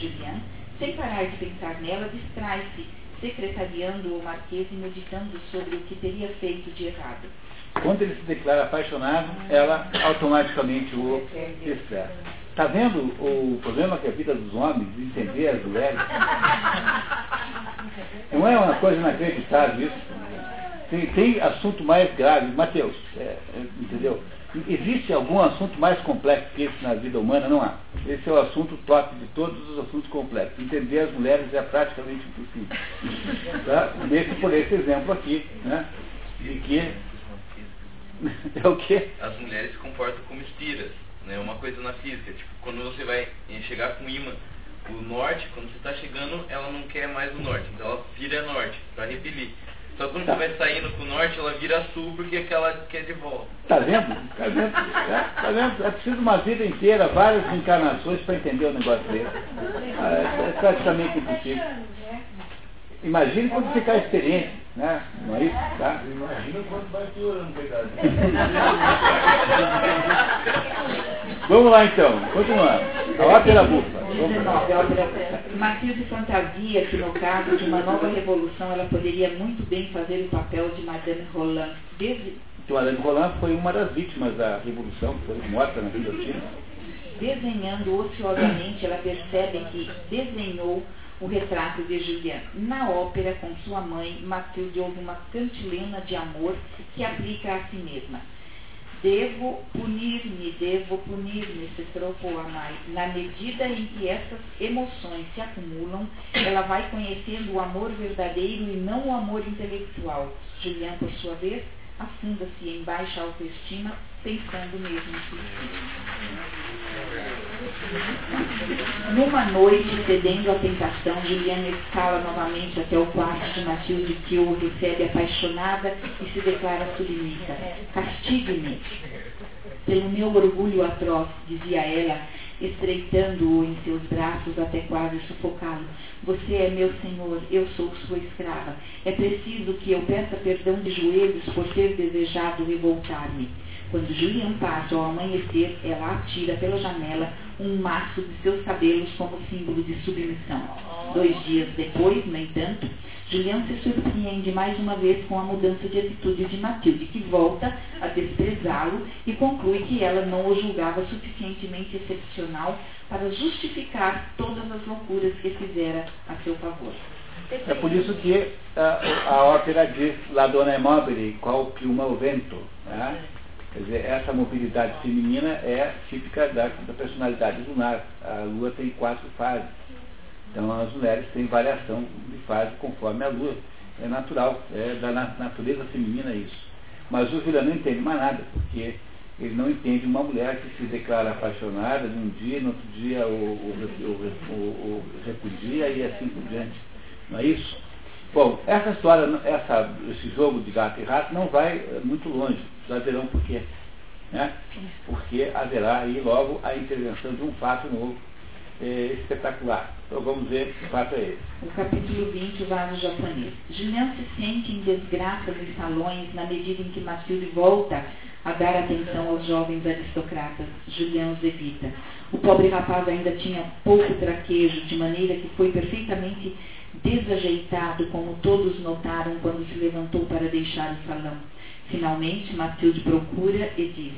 Julián, sem parar de pensar nela, distrai-se, secretariando o marquês e meditando sobre o que teria feito de errado. Quando ele se declara apaixonado, ela automaticamente o expressa. Está vendo o problema que é a vida dos homens de entender as mulheres? Não é uma coisa inacreditável isso? Tem, tem assunto mais grave. Mateus, é, entendeu? Existe algum assunto mais complexo que esse na vida humana? Não há. Esse é o assunto top de todos os assuntos complexos. Entender as mulheres é praticamente impossível. Tá? Nesse, por esse exemplo aqui, né? De que é o quê? As mulheres se comportam como espiras, né? Uma coisa na física, tipo, quando você vai chegar com imã, o norte, quando você está chegando, ela não quer mais o norte, então ela vira norte, para repelir. Só quando Tá. você vai saindo com o norte, ela vira sul porque é que ela quer de volta. Tá vendo? Tá vendo? É, tá vendo? É preciso uma vida inteira, várias encarnações para entender o negócio dele. Ah, É, é praticamente impossível. Imagine quando ficar experiente, né? Não é isso? Tá? Imagina quanto vai piorando, coitado. Vamos lá então, continuando. A ópera bufa. Vamos lá. 19. a ópera Matilde fantasia que, no caso de uma nova revolução, ela poderia muito bem fazer o papel de Madame Roland. Desde, Então, Madame Roland foi uma das vítimas da Revolução, que foi morta na guilhotina. Desenhando ociosamente, ela percebe que desenhou o retrato de Julian. Na ópera, com sua mãe, Matilde ouve uma cantilena de amor que aplica a si mesma. Devo punir-me, devo punir-me, se trocou a mãe. Na medida em que essas emoções se acumulam, ela vai conhecendo o amor verdadeiro e não o amor intelectual. Julian, por sua vez, afunda-se em baixa autoestima, pensando mesmo em suicídio. Numa noite, cedendo à tentação, Juliana escala novamente até o quarto de Matilde, que o recebe apaixonada e se declara submissa. Castigue-me pelo meu orgulho atroz, dizia ela, estreitando-o em seus braços até quase sufocá-lo. Você é meu senhor, eu sou sua escrava. É preciso que eu peça perdão de joelhos por ter desejado revoltar-me. Quando Julian passa ao amanhecer, ela atira pela janela um maço de seus cabelos como símbolo de submissão. Dois dias depois, no entanto, Julian se surpreende mais uma vez com a mudança de atitude de Matilde, que volta a desprezá-lo e conclui que ela não o julgava suficientemente excepcional para justificar todas as loucuras que fizera a seu favor. É por isso que a, a ópera diz La donna è mobile, qual piuma o vento. Né? Quer dizer, essa mobilidade feminina é típica da, da personalidade lunar. A lua tem quatro fases. Então as mulheres têm variação de fase conforme a lua. É natural, é da natureza feminina isso. Mas o Juliano não entende mais nada, porque ele não entende uma mulher que se declara apaixonada num dia, no outro dia o, o, o, o repudia e assim por diante. Não é isso? Bom, essa história, essa, esse jogo de gato e rato não vai eh, muito longe. Já verão por quê. Né? Porque haverá aí logo a intervenção de um fato novo é, espetacular. Então vamos ver que fato é esse. O capítulo 20, o vaso japonês. Julian se sente em desgraça nos salões na medida em que Matilde volta a dar atenção aos jovens aristocratas. Julian os evita. O pobre rapaz ainda tinha pouco traquejo, de maneira que foi perfeitamente desajeitado, como todos notaram quando se levantou para deixar o salão. Finalmente, Matilde procura e diz: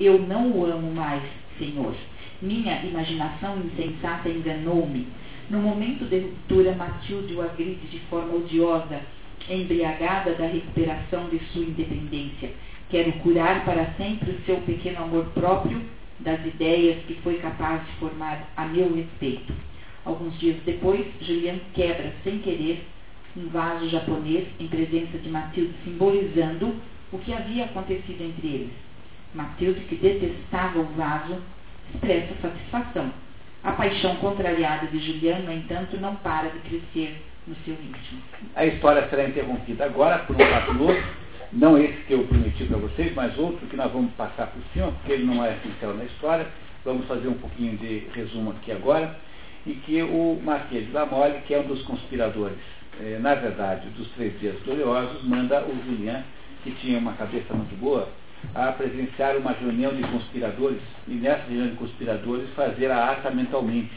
Eu não o amo mais, senhor. Minha imaginação insensata enganou-me. No momento de ruptura, Matilde o agride de forma odiosa, embriagada da recuperação de sua independência. Quero curar para sempre o seu pequeno amor próprio das ideias que foi capaz de formar a meu respeito. Alguns dias depois, Julian quebra, sem querer, um vaso japonês em presença de Matilde, simbolizando o que havia acontecido entre eles. Matilde, que detestava o vaso, expressa satisfação. A paixão contrariada de Juliano, no entanto, não para de crescer no seu íntimo. A história será interrompida agora por um novo, não esse que eu prometi para vocês, mas outro que nós vamos passar por cima, porque ele não é essencial na história. Vamos fazer um pouquinho de resumo aqui agora. E que o Marquês de Lamole, que é um dos conspiradores, eh, na verdade, dos Três Dias Gloriosos, manda o Julian, que tinha uma cabeça muito boa, a presenciar uma reunião de conspiradores e nessa reunião de conspiradores fazer a ata mentalmente.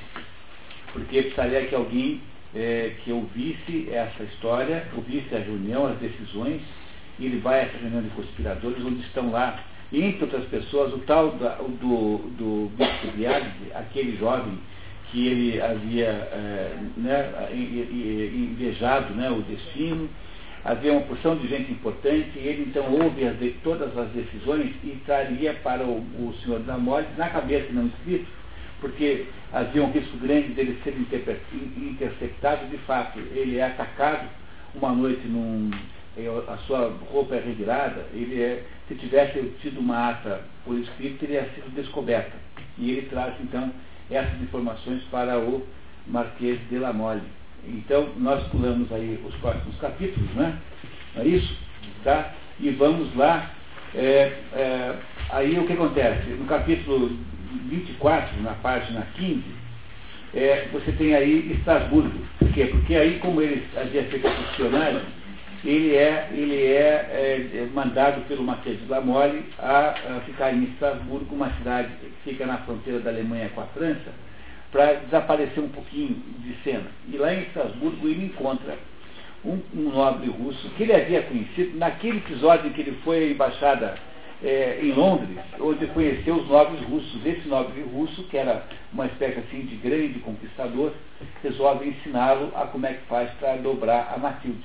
Porque precisaria que alguém é, que ouvisse essa história, ouvisse a reunião, as decisões, e ele vai a essa reunião de conspiradores, onde estão lá, entre outras pessoas, o tal da, do, do Bispo aquele jovem que ele havia é, né, invejado né, o destino, havia uma porção de gente importante, e ele então ouve as de, todas as decisões e traria para o, o senhor da morte, na cabeça não escrito, porque havia um risco grande dele ser interceptado, de fato, ele é atacado uma noite num, a sua roupa é revirada, ele é, se tivesse tido uma ata por escrito, teria sido descoberta. E ele traz então essas informações para o Marquês de la Mole. Então, nós pulamos aí os próximos capítulos, né? Não é isso? Tá? E vamos lá. É, é, aí o que acontece? No capítulo 24, na página 15, é, você tem aí Estrasburgo. Por quê? Porque aí, como ele havia feito funcionário, ele é, ele é, é, mandado pelo Marquês de Lamole a, a ficar em Estrasburgo, uma cidade que fica na fronteira da Alemanha com a França, para desaparecer um pouquinho de cena. E lá em Estrasburgo ele encontra um, um, nobre russo que ele havia conhecido naquele episódio em que ele foi à embaixada é, em Londres, onde conheceu os nobres russos. Esse nobre russo, que era uma espécie assim de grande conquistador, resolve ensiná-lo a como é que faz para dobrar a Matilde.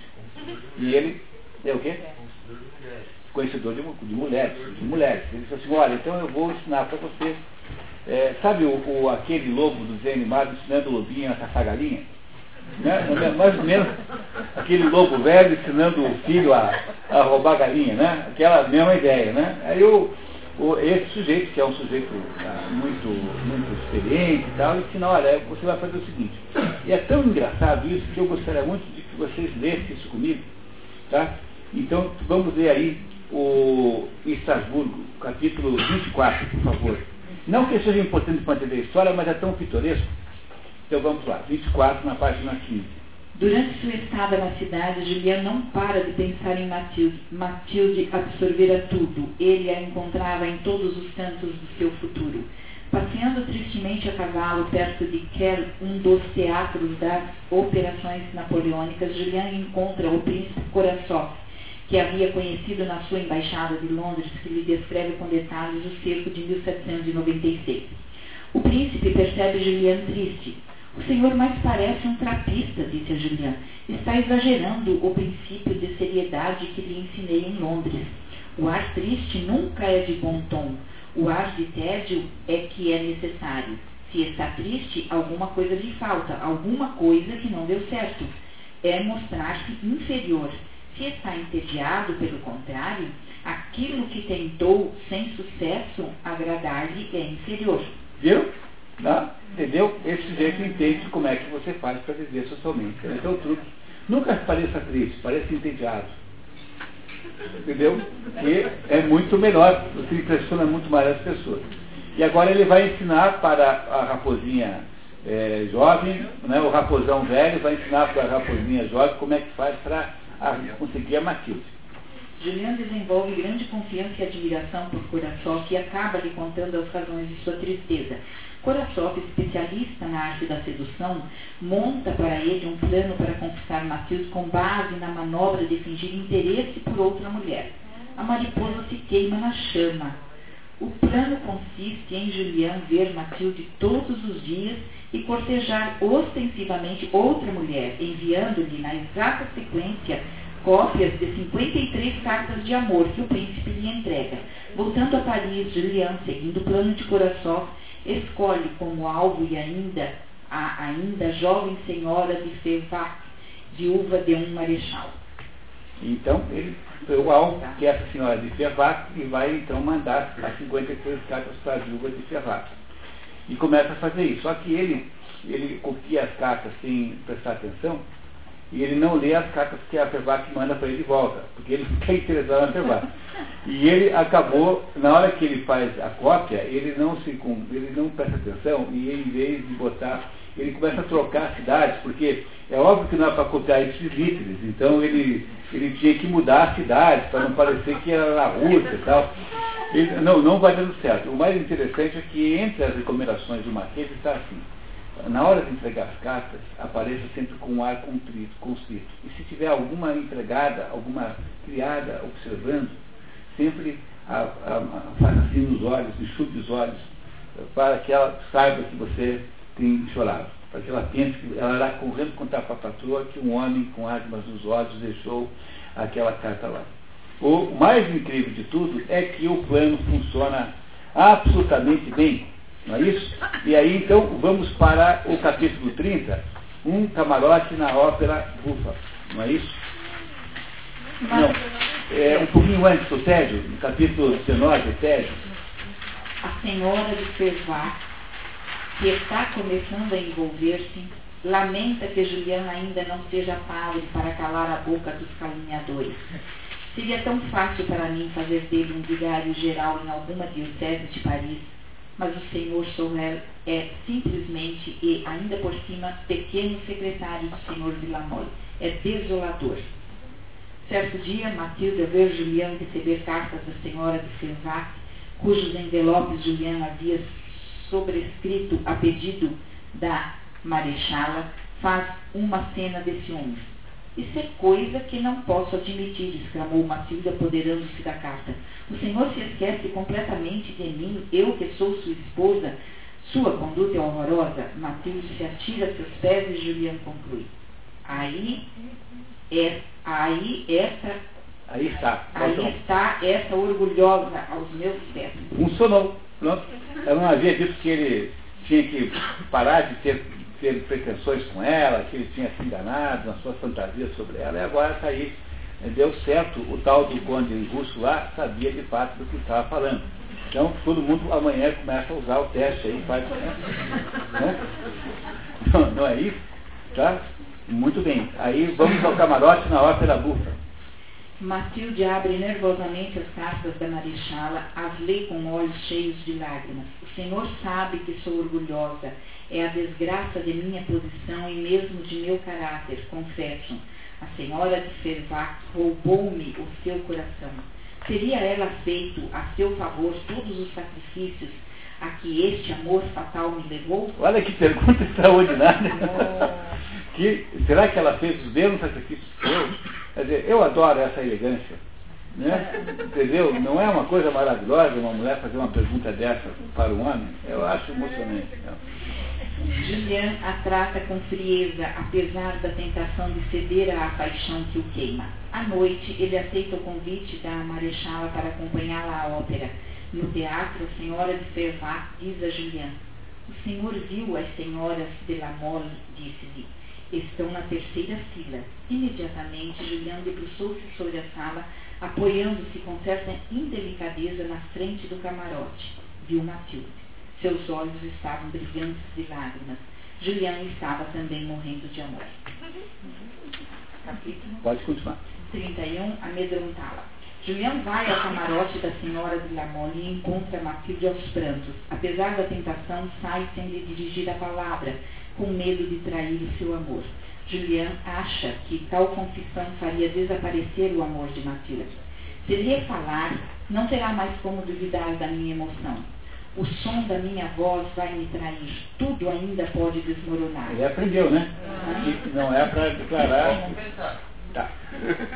E ele é o quê? Conhecedor de, de mulheres, de mulheres. Ele disse assim, olha, então eu vou ensinar para você. É, sabe o, o, aquele lobo do desenho animado ensinando o lobinho a caçar galinha? Né? Mais ou menos aquele lobo velho ensinando o filho a, a roubar galinha, né? Aquela mesma ideia, né? Aí o, o, esse sujeito, que é um sujeito ah, muito, muito experiente e tal, ensina, olha, você vai fazer o seguinte. E é tão engraçado isso que eu gostaria muito de que vocês lessem isso comigo. Tá? Então vamos ler aí o Estrasburgo, capítulo 24, por favor. Não que seja importante para entender a história, mas é tão pitoresco então vamos lá, 24 na página 15. Durante sua estada na cidade, Julian não para de pensar em Matilde. Matilde absorvera tudo. Ele a encontrava em todos os cantos do seu futuro. Passeando tristemente a cavalo perto de Kerr, um dos teatros das operações napoleônicas, Julian encontra o príncipe Coraçov, que havia conhecido na sua embaixada de Londres, que lhe descreve com detalhes o cerco de 1796. O príncipe percebe Julian triste o senhor mais parece um trapista, disse a Julian. Está exagerando o princípio de seriedade que lhe ensinei em Londres. O ar triste nunca é de bom tom. O ar de tédio é que é necessário. Se está triste, alguma coisa lhe falta, alguma coisa que não deu certo. É mostrar-se inferior. Se está entediado, pelo contrário, aquilo que tentou sem sucesso agradar-lhe é inferior. Viu? Tá? Entendeu? Esse sujeito entende como é que você faz para viver socialmente. Esse é o truque. Nunca pareça triste, pareça entediado. Entendeu? E é muito melhor, você impressiona muito mais as pessoas. E agora ele vai ensinar para a raposinha é, jovem, né, o raposão velho vai ensinar para a raposinha jovem como é que faz para conseguir a Matilde. Julian desenvolve grande confiança e admiração por Curaçao, que acaba lhe contando as razões de sua tristeza. Korasov, especialista na arte da sedução, monta para ele um plano para conquistar Matilde com base na manobra de fingir interesse por outra mulher. A mariposa se queima na chama. O plano consiste em Julian ver Matilde todos os dias e cortejar ostensivamente outra mulher, enviando-lhe na exata sequência cópias de 53 cartas de amor que o príncipe lhe entrega. Voltando a Paris, Julian, seguindo o plano de Curaçao, escolhe como alvo e ainda a ainda jovem senhora de Fervac, viúva de um marechal. Então, ele o alvo, que é essa senhora de Fervac, e vai então mandar as 53 cartas para a viúva de Fervac. E começa a fazer isso. Só que ele, ele copia as cartas sem prestar atenção, e ele não lê as cartas que a Fervac manda para ele de volta, porque ele fica interessado na Fervac. E ele acabou, na hora que ele faz a cópia, ele não se ele não presta atenção e em vez de botar, ele começa a trocar cidades, porque é óbvio que não é para copiar ipsis então ele, ele tinha que mudar a cidade para não parecer que era na Rússia e tal. Ele, não, não vai dando certo. O mais interessante é que entre as recomendações do Marquês está assim na hora de entregar as cartas, apareça sempre com um ar contrito, constrito. E se tiver alguma empregada, alguma criada observando, sempre a, a, a, faça assim nos olhos, enxugue os olhos, para que ela saiba que você tem chorado. Para que ela pense que ela irá correndo contar para a patroa que um homem com lágrimas nos olhos deixou aquela carta lá. O mais incrível de tudo é que o plano funciona absolutamente bem não é isso? E aí então vamos para o capítulo 30, um camarote na ópera Bufa. Não é isso? Não. É um pouquinho antes do Tédio, no capítulo 19, o Tédio. A senhora de Fervat, que está começando a envolver-se, lamenta que Juliana ainda não seja padre para calar a boca dos caluniadores. Seria tão fácil para mim fazer dele um vigário geral em alguma diocese de Paris mas o senhor Sorel é simplesmente e ainda por cima pequeno secretário do senhor Villamol. É desolador. Certo dia, Matilda vê Julian receber cartas da senhora de Fervac, cujos envelopes Julian havia sobrescrito a pedido da marechala, faz uma cena de ciúmes. Isso é coisa que não posso admitir, exclamou Matilde, apoderando-se da carta. O senhor se esquece completamente de mim, eu que sou sua esposa. Sua conduta é horrorosa. Matilde se atira a seus pés e Julian conclui. Aí, é, aí essa Aí está. Aí está essa orgulhosa aos meus pés. Funcionou. Pronto. Ela não havia dito que ele tinha que parar de ter, ter pretensões com ela, que ele tinha se enganado nas suas fantasias sobre ela, e agora está aí. Deu certo, o tal do conde russo lá sabia de fato do que estava falando. Então todo mundo amanhã começa a usar o teste aí, faz. Né? Não, não é isso? Tá? Muito bem. Aí vamos ao camarote na ópera bufa. Matilde abre nervosamente as cartas da Marichala, as lê com olhos cheios de lágrimas. O Senhor sabe que sou orgulhosa. É a desgraça de minha posição e mesmo de meu caráter, confesso. A senhora de Fervac roubou-me o seu coração. Teria ela feito a seu favor todos os sacrifícios a que este amor fatal me levou? Olha que pergunta extraordinária. que, será que ela fez os mesmos sacrifícios que eu? Quer dizer, eu adoro essa elegância. Né? Entendeu? Não é uma coisa maravilhosa uma mulher fazer uma pergunta dessa para um homem? Eu acho emocionante. Né? Julian a trata com frieza, apesar da tentação de ceder à paixão que o queima. À noite, ele aceita o convite da Marechala para acompanhá-la à ópera. No teatro, a senhora de Fervat diz a Julian: O senhor viu as senhoras de la Mole, disse-lhe. Estão na terceira fila. Imediatamente, Julian debruçou-se sobre a sala, apoiando-se com certa indelicadeza na frente do camarote. Viu Matilde. Seus olhos estavam brilhantes de lágrimas. Julian estava também morrendo de amor. Capítulo Pode continuar. 31. Amedrontá-la. Julian vai ao camarote da senhora de Lamole e encontra Matilde aos prantos. Apesar da tentação, sai sem lhe dirigir a palavra, com medo de trair o seu amor. Julian acha que tal confissão faria desaparecer o amor de Matilde. Se lhe falar, não terá mais como duvidar da minha emoção. O som da minha voz vai me trair. Tudo ainda pode desmoronar. Ele aprendeu, né? Que não é para declarar. Tá.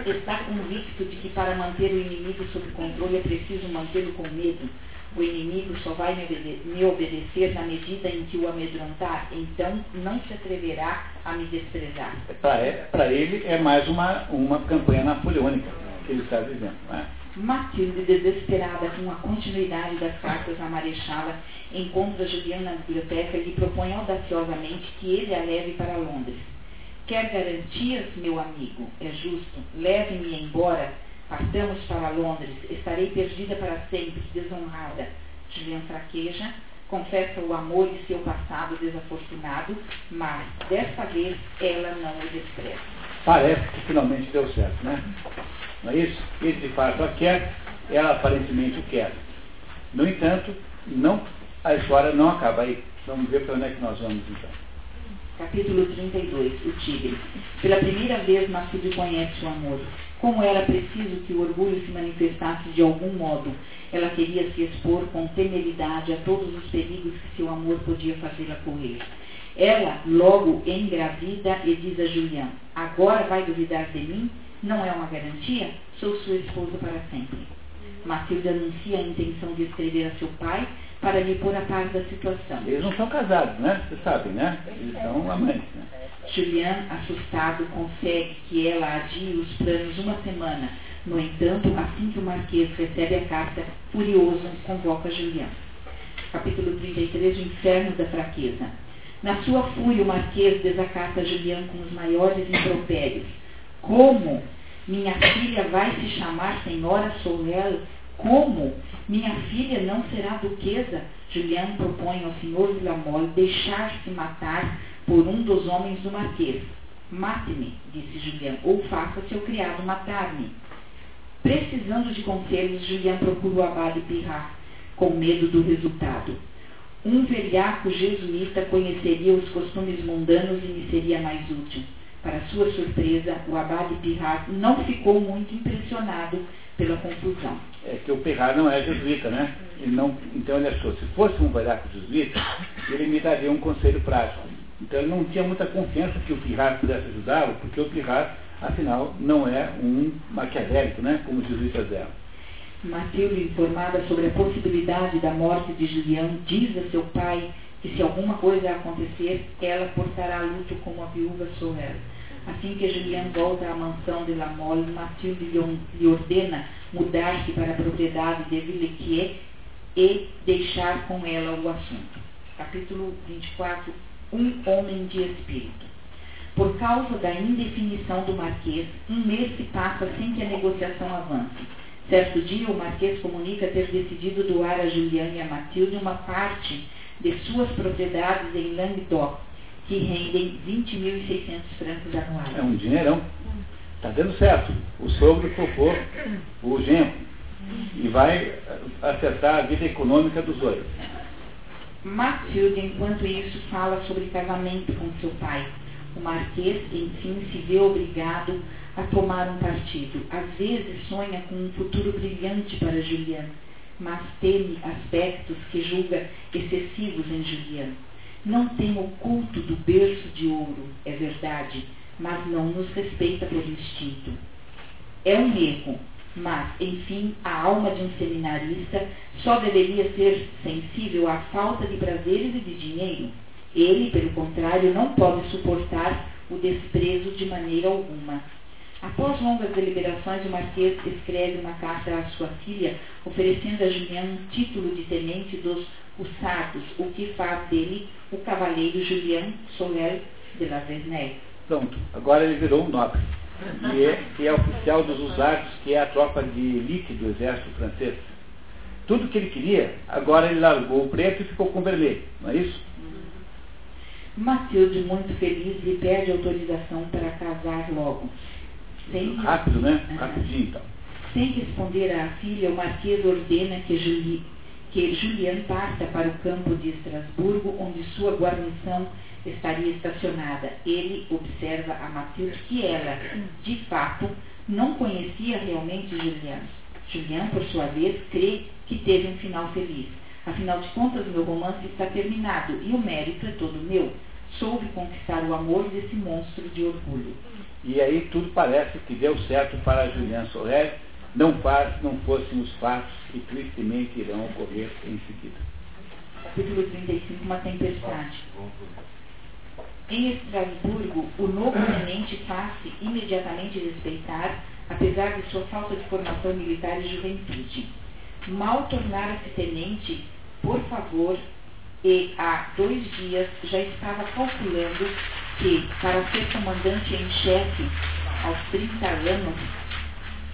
Está convicto de que para manter o inimigo sob controle é preciso mantê-lo com medo. O inimigo só vai me, obede me obedecer na medida em que o amedrontar, então não se atreverá a me desprezar. Para ele é mais uma, uma campanha napoleônica que ele está dizendo. Não é? Matilde, desesperada com a continuidade das cartas à Marechala, encontra Julian na biblioteca e lhe propõe audaciosamente que ele a leve para Londres. Quer garantias, meu amigo? É justo. Leve-me embora. Partamos para Londres. Estarei perdida para sempre, desonrada. Julian fraqueja, confessa o amor de seu passado desafortunado, mas desta vez ela não o despreza. Parece que finalmente deu certo, né? Não é isso? Ele de fato a quer, ela aparentemente o quer. No entanto, não, a história não acaba aí. Vamos ver para onde é que nós vamos então. Capítulo 32, o tigre. Pela primeira vez Matilde conhece o amor. Como era preciso que o orgulho se manifestasse de algum modo, ela queria se expor com temeridade a todos os perigos que seu amor podia fazê-la correr. Ela logo engravida e diz a Julian, agora vai duvidar de mim? Não é uma garantia? Sou sua esposa para sempre. Matilde anuncia a intenção de escrever a seu pai para lhe pôr a par da situação. Eles não são casados, né? Vocês sabem, né? Eles são amantes, né? Julian, assustado, consegue que ela adie os planos uma semana. No entanto, assim que o Marquês recebe a carta, furioso, convoca Julian. Capítulo 33, o inferno da fraqueza. Na sua fúria, o Marquês desacata Julian com os maiores impropérios. Como? Minha filha vai se chamar Senhora Sorel? Como? Minha filha não será duquesa? Julian propõe ao senhor Villamol deixar-se matar por um dos homens do Marquês. Mate-me, disse Julian, ou faça seu criado matar-me. Precisando de conselhos, Julian procura o abade Pirrat, com medo do resultado. Um velhaco jesuíta conheceria os costumes mundanos e me seria mais útil. Para sua surpresa, o abade Pirrat não ficou muito impressionado pela confusão. É que o Pirrat não é jesuíta, né? Ele não, então ele achou, se fosse um velhaco jesuíta, ele me daria um conselho prático. Então ele não tinha muita confiança que o Pirrat pudesse ajudá-lo, porque o Pirrat afinal, não é um maquiavélico, né? como os jesuítas eram. Matilde, informada sobre a possibilidade da morte de Julião, diz a seu pai que se alguma coisa acontecer, ela portará luto como a viúva Sorel. Assim que Julián volta à mansão de La Mole, Matilde lhe ordena mudar-se para a propriedade de Villequier e deixar com ela o assunto. Capítulo 24 Um homem de espírito. Por causa da indefinição do Marquês, um mês se passa sem que a negociação avance. Certo dia, o Marquês comunica ter decidido doar a Juliane e a Matilde uma parte de suas propriedades em Languedoc, que rendem 20.600 francos anuais. É um dinheirão. Está dando certo. O sogro focou o genro e vai acertar a vida econômica dos dois. Matilde, enquanto isso, fala sobre casamento com seu pai. O marquês, enfim, se vê obrigado a tomar um partido. Às vezes sonha com um futuro brilhante para Juliana, mas teme aspectos que julga excessivos em Juliana. Não tem o culto do berço de ouro, é verdade, mas não nos respeita por instinto. É um erro, mas, enfim, a alma de um seminarista só deveria ser sensível à falta de prazeres e de dinheiro. Ele, pelo contrário, não pode suportar o desprezo de maneira alguma. Após longas deliberações, o Marquês escreve uma carta à sua filha, oferecendo a Juliana um título de tenente dos Hussardos, o que faz dele o cavaleiro Julien Soler de la Vernelle. Pronto, agora ele virou um nobre. E é, e é oficial dos Hussardos, que é a tropa de elite do exército francês. Tudo que ele queria, agora ele largou o preto e ficou com o vermelho, não é isso? Matilde, muito feliz, lhe pede autorização para casar logo. Sem Rápido, né? Rapidinho então. Sem responder à filha, o Marquês ordena que, Julie, que Julian parta para o campo de Estrasburgo, onde sua guarnição estaria estacionada. Ele observa a Matilde que ela, de fato, não conhecia realmente Julian. Julian, por sua vez, crê que teve um final feliz. Afinal de contas, meu romance está terminado e o mérito é todo meu. Soube conquistar o amor desse monstro de orgulho. E aí tudo parece que deu certo para Julian Sorel, não faz, não fossem os fatos que tristemente irão ocorrer em seguida. Capítulo 35, uma tempestade. Em Estrasburgo, o novo tenente faz-se imediatamente respeitar, apesar de sua falta de formação militar e juventude. Mal tornara-se tenente, por favor, e há dois dias já estava calculando que, para ser comandante em chefe aos 30 anos,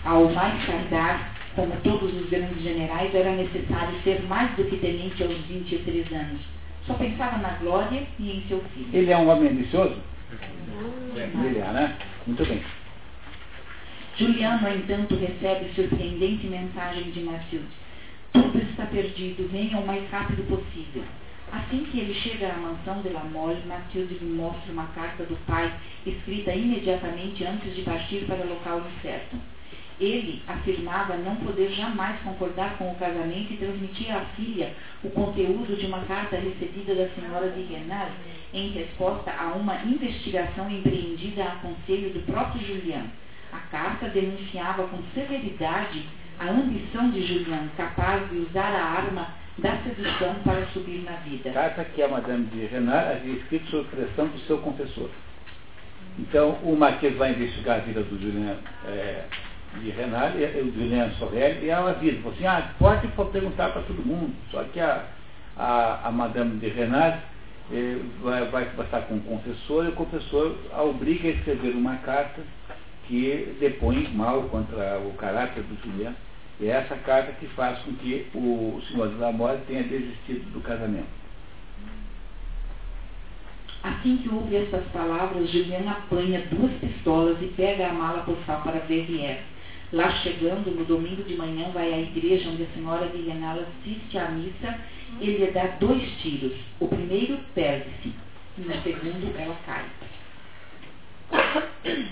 ao mais tardar, como todos os grandes generais, era necessário ser mais do que tenente aos 23 anos. Só pensava na glória e em seu filho. Ele é um homem ambicioso? Ele é, né? Muito bem. Juliano, no entanto, recebe surpreendente mensagem de Matilde. Tudo está perdido, venha o mais rápido possível. Assim que ele chega à mansão de La Mole, Matilde lhe mostra uma carta do pai, escrita imediatamente antes de partir para o local incerto. Ele afirmava não poder jamais concordar com o casamento e transmitia à filha o conteúdo de uma carta recebida da senhora de Renal em resposta a uma investigação empreendida a conselho do próprio Julian. A carta denunciava com severidade a ambição de Julian, capaz de usar a arma da sedução para subir na vida. Carta que a Madame de Renard havia escrito sob pressão do seu confessor. Então, o Marquês vai investigar a vida do Julian é, de Renard, o Julian Sorel, e ela avisa, assim, ah, pode perguntar para todo mundo, só que a, a, a Madame de Renard eh, vai, vai conversar com o confessor, e o confessor a obriga a escrever uma carta que depõe mal contra o caráter do Julian, e é essa carta que faz com que o senhor de Lamore tenha desistido do casamento. Assim que ouve estas palavras, Juliana apanha duas pistolas e pega a mala postal para Verrières. Lá chegando, no domingo de manhã, vai à igreja onde a senhora Villanal assiste à missa e lhe dá dois tiros. O primeiro perde-se, e no segundo ela cai.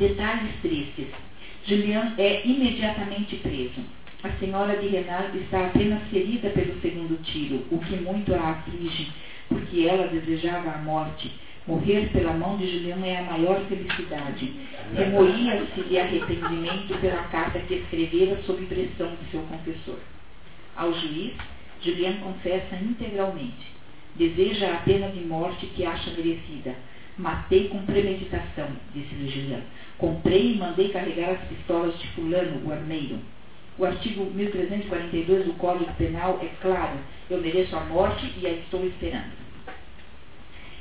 Detalhes tristes. Julian é imediatamente preso. A senhora de Renard está apenas ferida pelo segundo tiro, o que muito a aflige, porque que ela desejava a morte. Morrer pela mão de Julião é a maior felicidade. Remoía-se de arrependimento pela carta que escrevera sob pressão de seu confessor. Ao juiz, Julião confessa integralmente. Deseja a pena de morte que acha merecida. Matei com premeditação, disse-lhe Julião. Comprei e mandei carregar as pistolas de fulano, o armeiro. O artigo 1342 do Código Penal é claro. Eu mereço a morte e a estou esperando.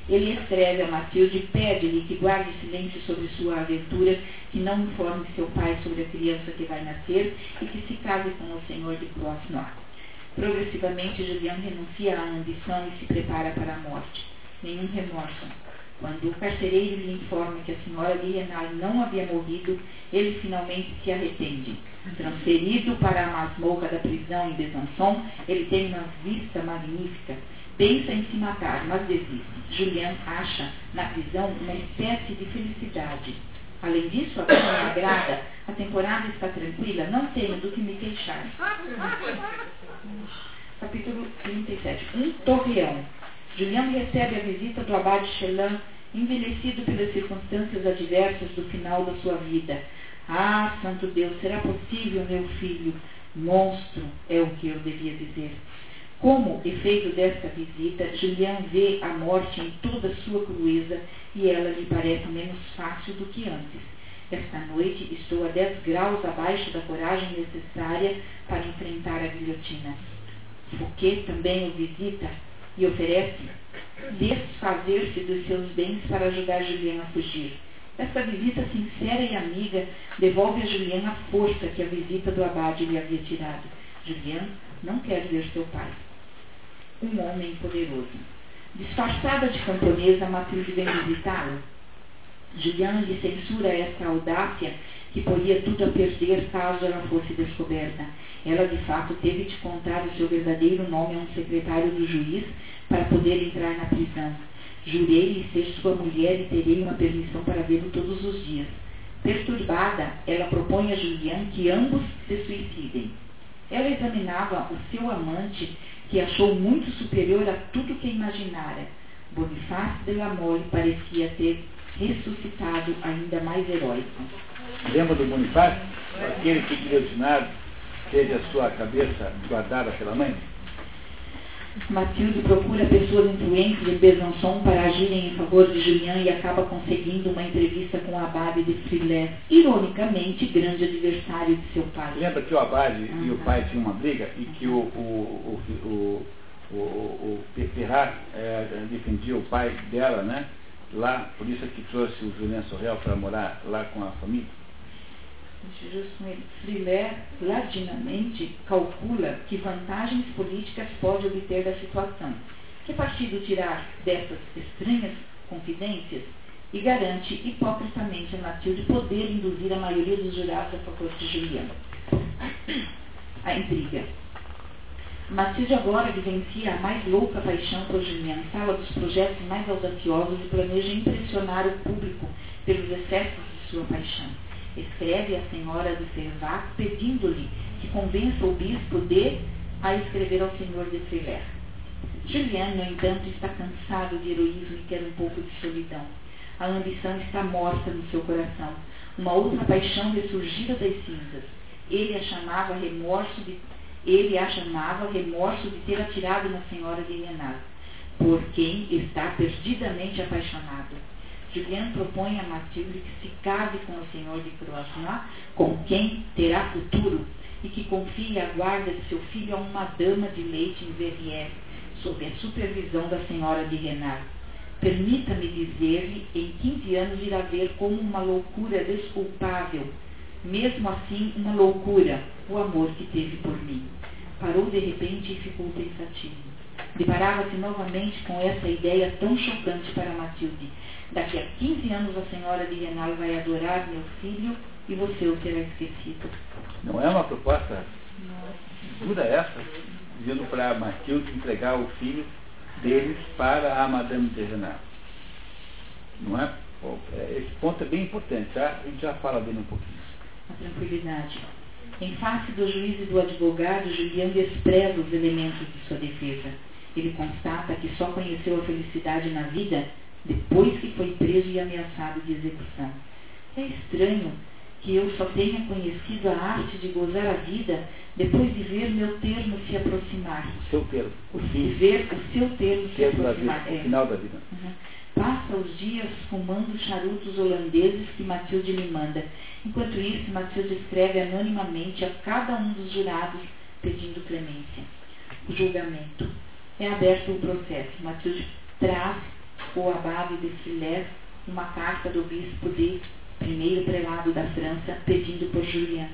Ele escreve a Matilde e pede-lhe que guarde silêncio sobre sua aventura, que não informe seu pai sobre a criança que vai nascer e que se case com o senhor de Croasnois. Progressivamente, Julião renuncia à ambição e se prepara para a morte. Nenhum remorso. Quando o carcereiro lhe informa que a senhora de não havia morrido, ele finalmente se arrepende. Transferido para a masmorra da prisão em Besançon, ele tem uma vista magnífica pensa em se matar, mas desiste. Julian acha na prisão uma espécie de felicidade. Além disso, a vida me agrada, a temporada está tranquila, não tenho do que me queixar. Capítulo 37. Um torreão. Julian recebe a visita do abade Chelan, envelhecido pelas circunstâncias adversas do final da sua vida. Ah, santo Deus, será possível, meu filho? Monstro é o que eu devia dizer. Como efeito desta visita, Julian vê a morte em toda sua crueza e ela lhe parece menos fácil do que antes. Esta noite estou a 10 graus abaixo da coragem necessária para enfrentar a guilhotina. Fouquet também o visita e oferece desfazer-se dos seus bens para ajudar Julian a fugir. Esta visita sincera e amiga devolve a Julian a força que a visita do abade lhe havia tirado. Julian não quer ver seu pai um homem poderoso. Disfarçada de camponesa, Matilde vem visitá-lo. Juliana lhe censura essa audácia que poria tudo a perder caso ela fosse descoberta. Ela, de fato, teve de contar o seu verdadeiro nome a um secretário do juiz para poder entrar na prisão. Jurei-lhe ser sua mulher e terei uma permissão para vê-lo todos os dias. Perturbada, ela propõe a Julian que ambos se suicidem. Ela examinava o seu amante que achou muito superior a tudo que imaginara. Bonifácio de Lamole parecia ter ressuscitado ainda mais heróico. Lembra do Bonifácio? Aquele que guilhotinado teve a sua cabeça guardada pela mãe? Matilde procura pessoas influentes em Besançon para agirem em favor de Julian e acaba conseguindo uma entrevista com o Abade de Frilé, ironicamente grande adversário de seu pai. Lembra que o Abade uhum. e o pai tinham uma briga e que o, o, o, o, o, Perrat é, defendia o pai dela, né? Lá, por isso é que trouxe o Julian Sorrel para morar lá com a família? Frilé ladinamente calcula que vantagens políticas pode obter da situação. Que partido tirar dessas estranhas confidências? E garante hipocritamente a Matilde poder induzir a maioria dos jurados a favor de Juliana. A intriga. Matilde agora vivencia a mais louca paixão por Juliana, fala dos projetos mais audaciosos e planeja impressionar o público pelos excessos de sua paixão escreve à senhora de Servac pedindo-lhe que convença o bispo de a escrever ao senhor de Friler. Julian, no entanto, está cansado de heroísmo e quer um pouco de solidão. A ambição está morta no seu coração. Uma outra paixão ressurgira das cinzas. Ele a chamava remorso de ele a chamava remorso de ter atirado na senhora de Renal, por quem está perdidamente apaixonado. Julian propõe a Matilde que se case com o senhor de Croisnois, com quem terá futuro, e que confie a guarda de seu filho a uma dama de leite em Verrières, sob a supervisão da senhora de Renard. Permita-me dizer-lhe, em 15 anos irá ver como uma loucura desculpável, mesmo assim uma loucura, o amor que teve por mim. Parou de repente e ficou pensativo. Deparava-se novamente com essa ideia tão chocante para Matilde Daqui a 15 anos a senhora de Renal vai adorar meu filho e você o terá esquecido. Não é uma proposta dura essa, dizendo para Matilde entregar o filho deles para a Madame de Renal. Não é? é? Esse ponto é bem importante, tá? A gente já fala dele um pouquinho. A tranquilidade. Em face do juiz e do advogado, Julião despreza os elementos de sua defesa Ele constata que só conheceu a felicidade na vida depois que foi preso e ameaçado de execução. É estranho que eu só tenha conhecido a arte de gozar a vida depois de ver meu termo se aproximar. O seu termo. O ver o seu termo se aproximar. vida, o É. final da vida. Uhum. Passa os dias fumando charutos holandeses que Matilde lhe manda. Enquanto isso, Matilde escreve anonimamente a cada um dos jurados pedindo clemência. O julgamento. É aberto o processo. Matilde traz o abade de Filés uma carta do bispo de primeiro prelado da França pedindo por Julian.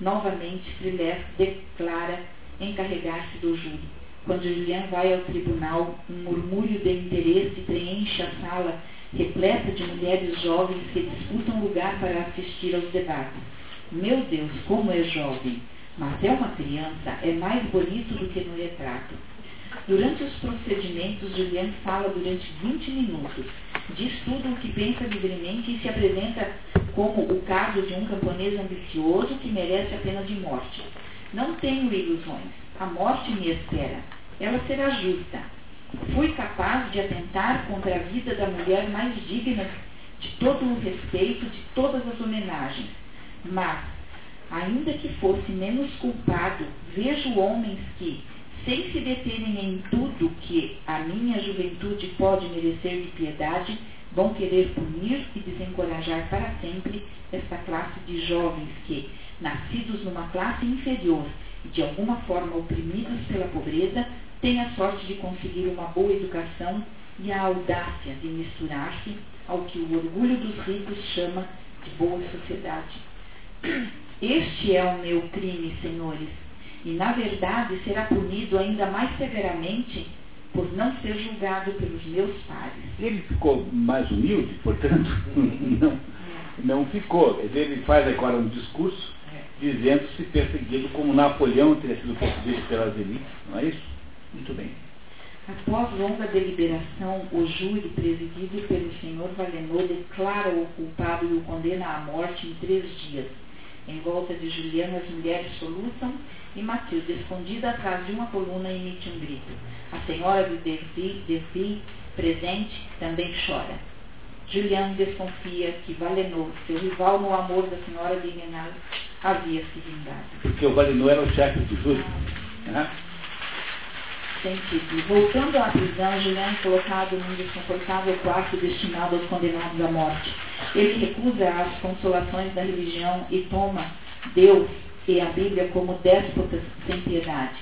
Novamente, Filés declara encarregar-se do júri. Quando Julian vai ao tribunal, um murmúrio de interesse preenche a sala repleta de mulheres jovens que disputam lugar para assistir aos debates. Meu Deus, como é jovem! Mas é uma criança, é mais bonito do que no retrato. Durante os procedimentos, Julian fala durante 20 minutos, diz tudo o que pensa livremente e se apresenta como o caso de um camponês ambicioso que merece a pena de morte. Não tenho ilusões. A morte me espera. Ela será justa. Fui capaz de atentar contra a vida da mulher mais digna de todo o respeito, de todas as homenagens. Mas, ainda que fosse menos culpado, vejo homens que, sem se deterem em tudo que a minha juventude pode merecer de piedade, vão querer punir e desencorajar para sempre esta classe de jovens que, nascidos numa classe inferior e de alguma forma oprimidos pela pobreza, têm a sorte de conseguir uma boa educação e a audácia de misturar-se ao que o orgulho dos ricos chama de boa sociedade. Este é o meu crime, senhores, e na verdade será punido ainda mais severamente por não ser julgado pelos meus pares. Ele ficou mais humilde, portanto, não, não ficou. Ele faz agora um discurso dizendo-se perseguido como Napoleão teria sido perseguido pelas elites, não é isso? Muito bem. Após longa deliberação, o júri, presidido pelo senhor Valenor, declara o culpado e o condena à morte em três dias. Em volta de Juliana, as mulheres soluçam e Matilde, escondida atrás de uma coluna, emite um grito. A senhora de Derby, presente, também chora. Julian desconfia que Valenor, seu rival no amor da senhora de Renal, havia se vingado. Porque o Valinor era o chefe do júri. Né? Sentido. Voltando à prisão, Julian é colocado num desconfortável quarto destinado aos condenados à morte. Ele recusa as consolações da religião e toma Deus e a Bíblia como déspotas sem piedade.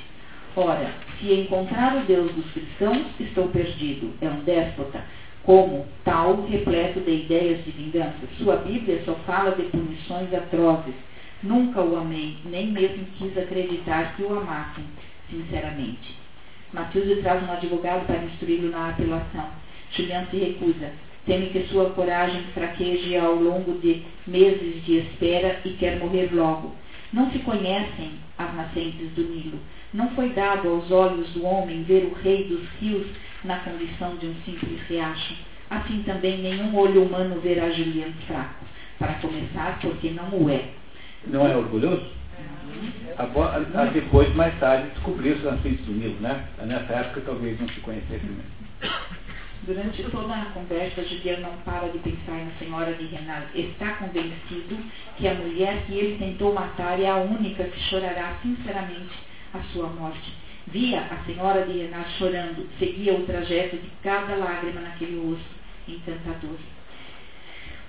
Ora, se encontrar o Deus dos cristãos, estou perdido. É um déspota. Como tal, repleto de ideias de vingança. Sua Bíblia só fala de punições atrozes. Nunca o amei, nem mesmo quis acreditar que o amassem, sinceramente. Matilde traz um advogado para instruí-lo na apelação. Julian se recusa. Teme que sua coragem fraqueje ao longo de meses de espera e quer morrer logo. Não se conhecem as nascentes do Nilo. Não foi dado aos olhos do homem ver o rei dos rios na condição de um simples riacho. Assim também nenhum olho humano verá Julian fraco. Para começar, porque não o é. Não é orgulhoso? A- depois, mais tarde, descobriu-se na frente do Nilo, né? Nessa época talvez não se conhecesse mesmo. Durante toda a conversa, Julian não para de pensar na senhora de Renal. Está convencido que a mulher que ele tentou matar é a única que chorará sinceramente a sua morte. Via a senhora de Renal chorando, seguia o trajeto de cada lágrima naquele rosto encantador.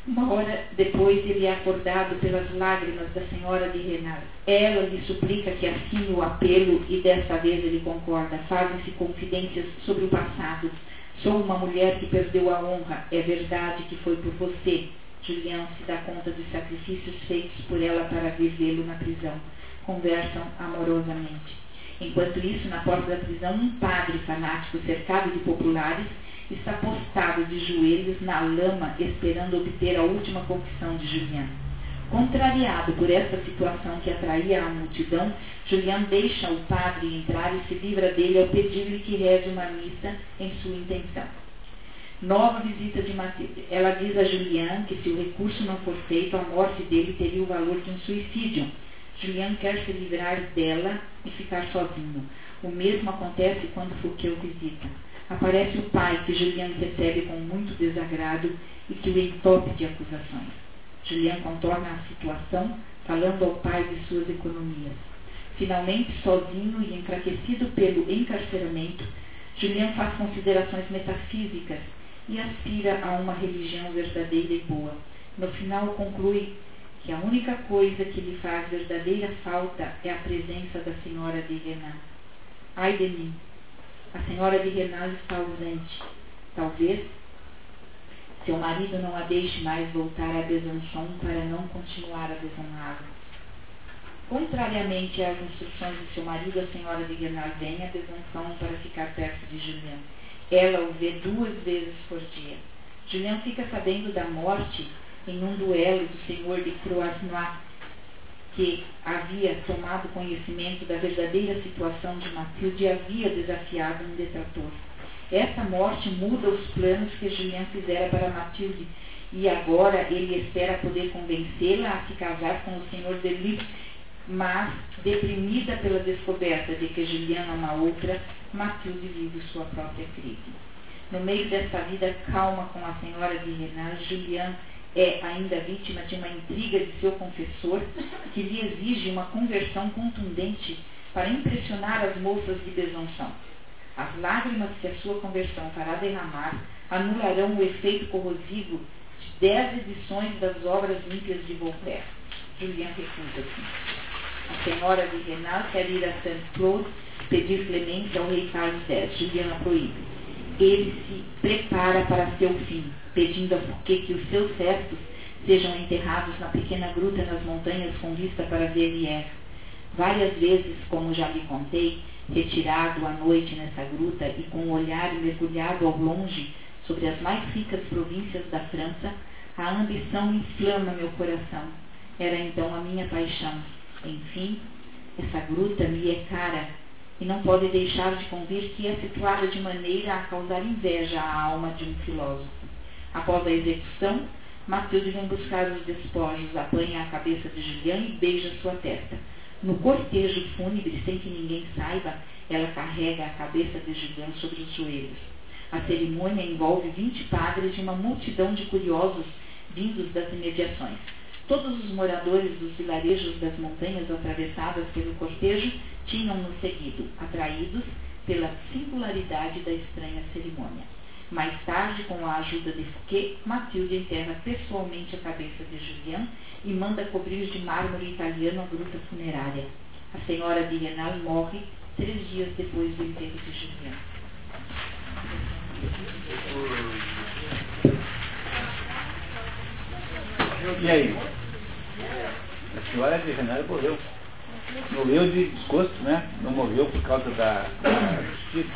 Uma hora depois ele é acordado pelas lágrimas da senhora de Renal. Ela lhe suplica que assine o apelo e desta vez ele concorda. Fazem-se confidências sobre o passado. Sou uma mulher que perdeu a honra. É verdade que foi por você. Julião se dá conta dos sacrifícios feitos por ela para vivê-lo na prisão. Conversam amorosamente. Enquanto isso, na porta da prisão, um padre fanático cercado de populares está postado de joelhos na lama esperando obter a última confissão de Julian. Contrariado por esta situação que atraía a multidão, Julian deixa o padre entrar e se livra dele ao pedir-lhe que reze uma missa em sua intenção. Nova visita de Matilde. Ela diz a Julian que se o recurso não for feito, a morte dele teria o valor de um suicídio. Julian quer se livrar dela e ficar sozinho. O mesmo acontece quando Fouquet o visita. Aparece o pai, que Julian recebe com muito desagrado e que o entope de acusações. Julian contorna a situação, falando ao pai de suas economias. Finalmente, sozinho e enfraquecido pelo encarceramento, Julian faz considerações metafísicas e aspira a uma religião verdadeira e boa. No final, conclui que a única coisa que lhe faz verdadeira falta é a presença da senhora de Renan. Ai de mim! A senhora de Renan está ausente. Talvez seu marido não a deixe mais voltar a Besançon para não continuar a desonrá-lo. Contrariamente às instruções de seu marido, a senhora de Renan vem a Besançon para ficar perto de Julian. Ela o vê duas vezes por dia. Julian fica sabendo da morte em um duelo do senhor de Croisnois, que havia tomado conhecimento da verdadeira situação de Matilde e havia desafiado um detrator. Essa morte muda os planos que Julian fizera para Matilde e agora ele espera poder convencê-la a se casar com o senhor Delis, mas, deprimida pela descoberta de que Julian ama outra, Matilde vive sua própria crise. No meio desta vida calma com a senhora de Renan, Julian é ainda vítima de uma intriga de seu confessor que lhe exige uma conversão contundente para impressionar as moças de Besançon. As lágrimas que a sua conversão fará derramar anularão o efeito corrosivo de dez edições das obras límpias de Voltaire. Julian recusa-se. A senhora de Renal quer ir a Saint-Claude pedir clemência ao rei Carlos X. Julian a proíbe. Ele se prepara para seu fim pedindo a Fouquet que os seus cestos sejam enterrados na pequena gruta nas montanhas com vista para Verrières. Várias vezes, como já lhe contei, retirado à noite nessa gruta e com o olhar mergulhado ao longe sobre as mais ricas províncias da França, a ambição inflama meu coração. Era então a minha paixão. Enfim, essa gruta me é cara e não pode deixar de convir que é situada de maneira a causar inveja à alma de um filósofo. Após a execução, Matilde vem buscar os despojos, apanha a cabeça de Julian e beija sua testa. No cortejo fúnebre, sem que ninguém saiba, ela carrega a cabeça de Julian sobre os joelhos. A cerimônia envolve vinte padres e uma multidão de curiosos vindos das imediações. Todos os moradores dos vilarejos das montanhas atravessadas pelo cortejo tinham-no seguido, atraídos pela singularidade da estranha cerimônia. Mais tarde, com a ajuda de Fouquet, Matilde enterra pessoalmente a cabeça de Julian e manda cobrir de mármore italiano a gruta funerária. A senhora de Renal morre três dias depois do enterro de Julian. E aí? A senhora de Renal morreu. Morreu de desgosto, né? Não morreu por causa da, da justiça.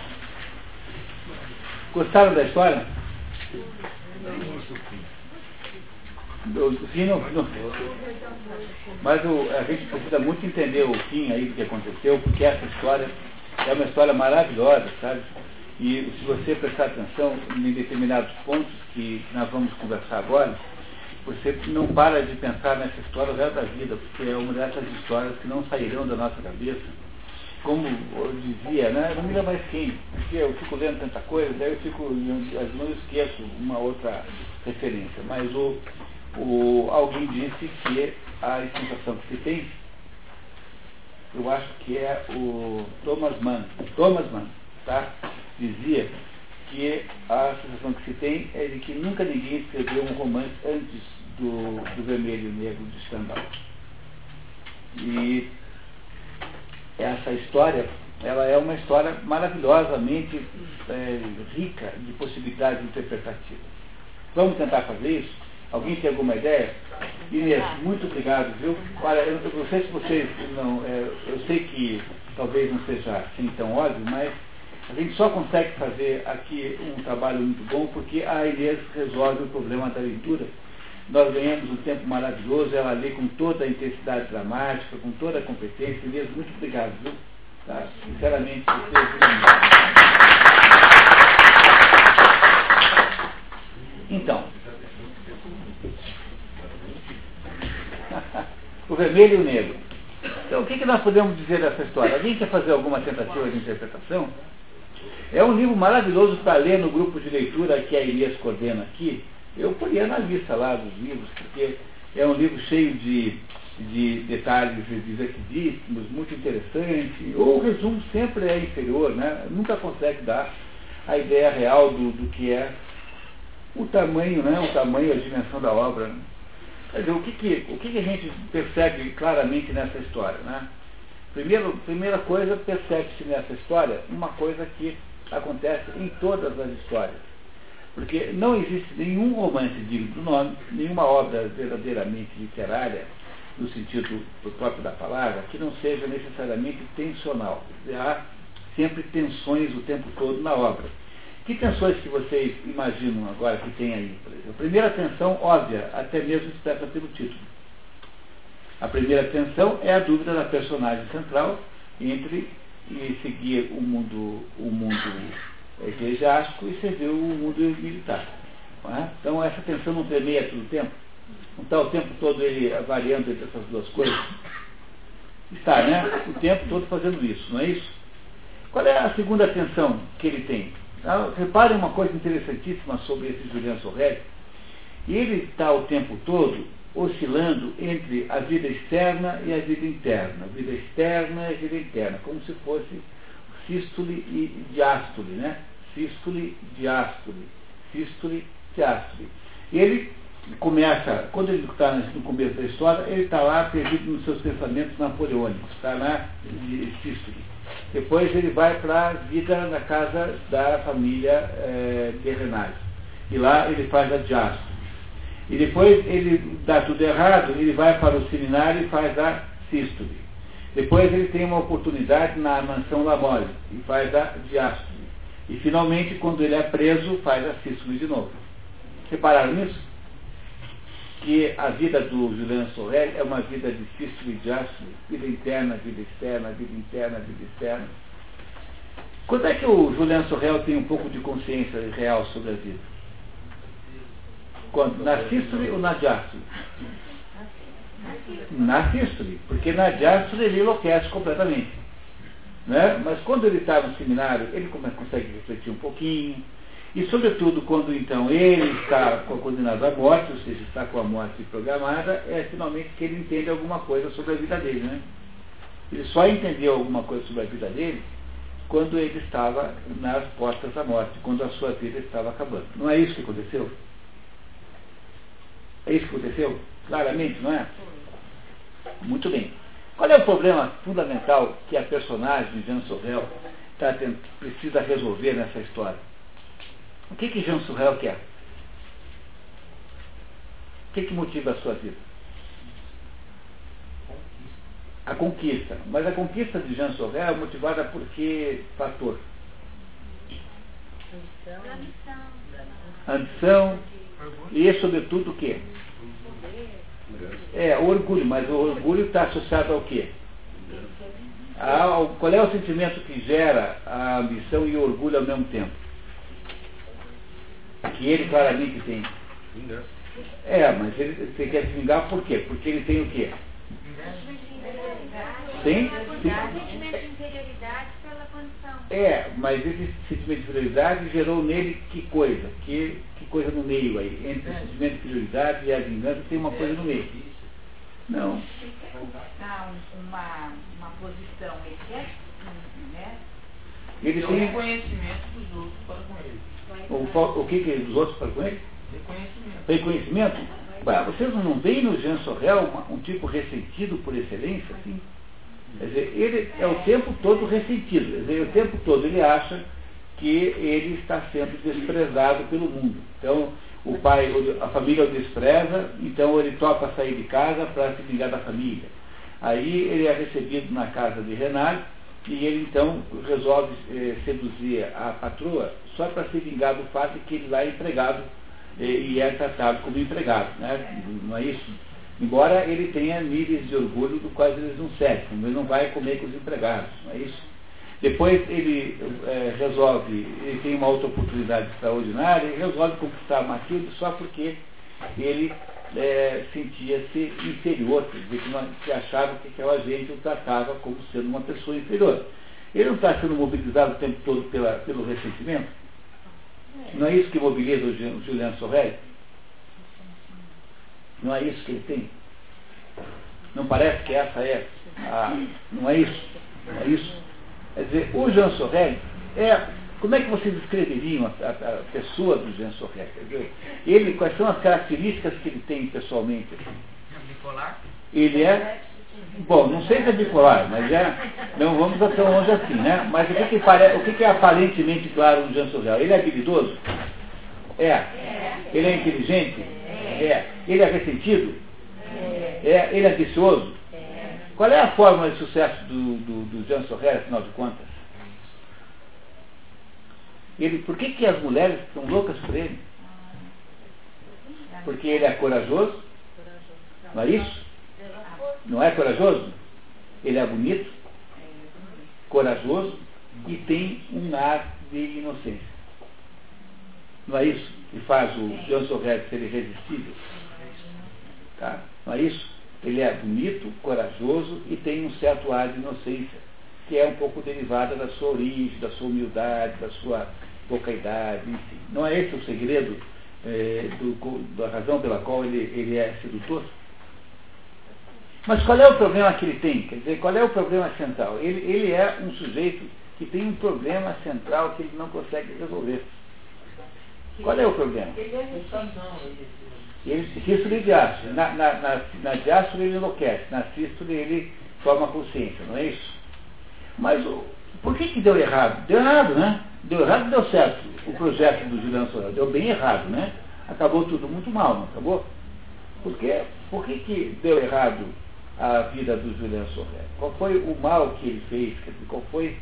Gostaram da história? Do, do fim não, não, Mas o, a gente precisa muito entender o fim aí do que aconteceu, porque essa história é uma história maravilhosa, sabe? E se você prestar atenção em determinados pontos que nós vamos conversar agora, você não para de pensar nessa história o resto da vida, porque é uma dessas histórias que não sairão da nossa cabeça. Como eu dizia, né, não me lembro mais quem, porque eu fico lendo tanta coisa, daí eu fico, às vezes esqueço uma outra referência, mas o, o, alguém disse que a sensação que se tem, eu acho que é o Thomas Mann, Thomas Mann, tá? dizia que a sensação que se tem é de que nunca ninguém escreveu um romance antes do, do Vermelho e Negro de Stendhal. E essa história ela é uma história maravilhosamente é, rica de possibilidades interpretativas. Vamos tentar fazer isso? Alguém tem alguma ideia? Inês, muito obrigado, viu? Olha, eu não sei se vocês não. É, eu sei que talvez não seja assim tão óbvio, mas a gente só consegue fazer aqui um trabalho muito bom porque a Inês resolve o problema da leitura nós ganhamos um tempo maravilhoso, ela lê com toda a intensidade dramática, com toda a competência, mesmo. Muito obrigado, viu? Tá? Sinceramente, vocês. Então, o vermelho e o negro. Então, o que, que nós podemos dizer dessa história? Alguém quer fazer alguma tentativa de interpretação? É um livro maravilhoso para ler no grupo de leitura que a Elias coordena aqui. Eu poria na lista lá dos livros, porque é um livro cheio de, de detalhes divertidíssimos, muito interessante. O resumo sempre é inferior, né? nunca consegue dar a ideia real do, do que é o tamanho, né? o tamanho, a dimensão da obra. Quer dizer, o que, que, o que, que a gente percebe claramente nessa história? Né? Primeiro, primeira coisa, percebe-se nessa história uma coisa que acontece em todas as histórias. Porque não existe nenhum romance digno do nome, nenhuma obra verdadeiramente literária, no sentido próprio da palavra, que não seja necessariamente tensional. Há sempre tensões o tempo todo na obra. Que tensões que vocês imaginam agora que tem aí? A primeira tensão, óbvia, até mesmo expressa pelo título. A primeira tensão é a dúvida da personagem central entre seguir o mundo, o mundo eclesiástico e servir o mundo militar. É? Então essa tensão não tremeia todo o tempo. Não está o tempo todo ele variando entre essas duas coisas. Está, né? O tempo todo fazendo isso, não é isso? Qual é a segunda tensão que ele tem? Ah, reparem uma coisa interessantíssima sobre esse Julian Sorrel. Ele está o tempo todo oscilando entre a vida externa e a vida interna. Vida externa e vida interna, como se fosse sístole e diástole, né? Sístole, diástole, sístole, diástole. E ele começa, quando ele está no começo da história, ele está lá perdido nos seus pensamentos napoleônicos, está lá de sístole. Depois ele vai para a vida na casa da família é, de Renais. E lá ele faz a diástole. E depois ele dá tudo errado, ele vai para o seminário e faz a sístole. Depois ele tem uma oportunidade na mansão Lamole e faz a diástole. E finalmente, quando ele é preso, faz a sístole de novo. Repararam nisso? Que a vida do Julian Sorel é uma vida de sístole e diástole, vida interna, vida externa, vida interna, vida externa. Quando é que o Julian Sorel tem um pouco de consciência real sobre a vida? Quando? Na ou na diástole? Porque na ele enlouquece completamente. Né? Mas quando ele está no seminário, ele consegue refletir um pouquinho. E sobretudo quando então ele está condenado à morte, ou seja, está com a morte programada, é finalmente que ele entende alguma coisa sobre a vida dele. Né? Ele só entendeu alguma coisa sobre a vida dele quando ele estava nas portas da morte, quando a sua vida estava acabando. Não é isso que aconteceu? É isso que aconteceu? Claramente, não é? Muito bem. Qual é o problema fundamental que a personagem de Jean Sorrel tá precisa resolver nessa história? O que que Jean Sorrel quer? O que que motiva a sua vida? A conquista. Mas a conquista de Jean Sorrel é motivada por que fator? Ambição. E, sobretudo, o quê? É, o orgulho, mas o orgulho está associado ao quê? Ao, qual é o sentimento que gera a ambição e o orgulho ao mesmo tempo? Que ele claramente tem. É, mas ele, você quer se vingar por quê? Porque ele tem o quê? Sim? sentimento de inferioridade pela condição. É, mas esse sentimento de inferioridade gerou nele que coisa? Que, que coisa no meio aí? Entre o sentimento de inferioridade e a vingança tem uma coisa no meio. Não. Ah, uma, uma posição, ele quer, né? Ele o tem reconhecimento dos outros para com ele. o, o que, que dos outros para com ele? Reconhecimento. Reconhecimento? Bah, vocês não veem no Jean Sorrel uma- um tipo ressentido por excelência, assim? Quer dizer, ele é o tempo todo ressentido. Quer dizer, o tempo todo ele acha que ele está sendo desprezado pelo mundo. Então, o pai, a família o despreza, então ele topa sair de casa para se vingar da família. Aí ele é recebido na casa de Renato e ele então resolve eh, seduzir a patroa só para se vingar do fato de que ele lá é empregado eh, e é tratado como empregado. Né? Não é isso? Embora ele tenha níveis de orgulho do quais eles não servem, ele não vai comer com os empregados, não é isso? Depois ele eh, resolve, ele tem uma outra oportunidade extraordinária e resolve conquistar Matilde só porque ele é, sentia-se inferior, quer dizer, que, achava que aquela gente o tratava como sendo uma pessoa inferior. Ele não está sendo mobilizado o tempo todo pela, pelo ressentimento? Não é isso que mobiliza o Ju- o Juliano Sorrelli? Não é isso que ele tem? Não parece que essa é a. Não é isso? Não é isso? Quer dizer, o Jean Sorrelli é. Como é que vocês descreveriam a, a- a pessoa do Jean dizer, ele, quais são as características que ele tem pessoalmente? Bipolar? Ele é. Bom, não sei se é bipolar, mas é. Não vamos tão longe assim, né? Mas o que, que, pare, o que, que é aparentemente claro no Jean Sorrelli? Ele é habilidoso? É. Ele é inteligente? É. Ele é ressentido? É. Ele é ambicioso? Qual é a fórmula de sucesso do, do, do Jean Sorrelli, afinal de contas? Ele, por que, que as mulheres são loucas por ele? Porque ele é corajoso? Não é isso? Não é corajoso? Ele é bonito, corajoso e tem um ar de inocência. Não é isso que faz o Jean Sorrelli ser irresistível? Tá? Não é isso? Ele é bonito, corajoso e tem um certo ar de inocência, que é um pouco derivada da sua origem, da sua humildade, da sua pouca idade, enfim. Não é esse o segredo eh, do- da razão pela qual ele, ele é sedutor? Mas qual é o problema que ele tem? Quer dizer, qual é o problema central? Ele, ele é um sujeito que tem um problema central que ele não consegue resolver. Qual é o problema? Ele de ácido. Na, na, na, na diástole ele enlouquece, na sístole ele forma consciência, não é isso? Mas por que, que deu errado? Deu errado, né? Deu errado deu certo. O projeto do Juliano Sorel deu bem errado, né? Acabou tudo muito mal, não acabou? Por quê? Por que, que deu errado a vida do Juliano Sorel? Qual foi o mal que ele fez? Qual foi,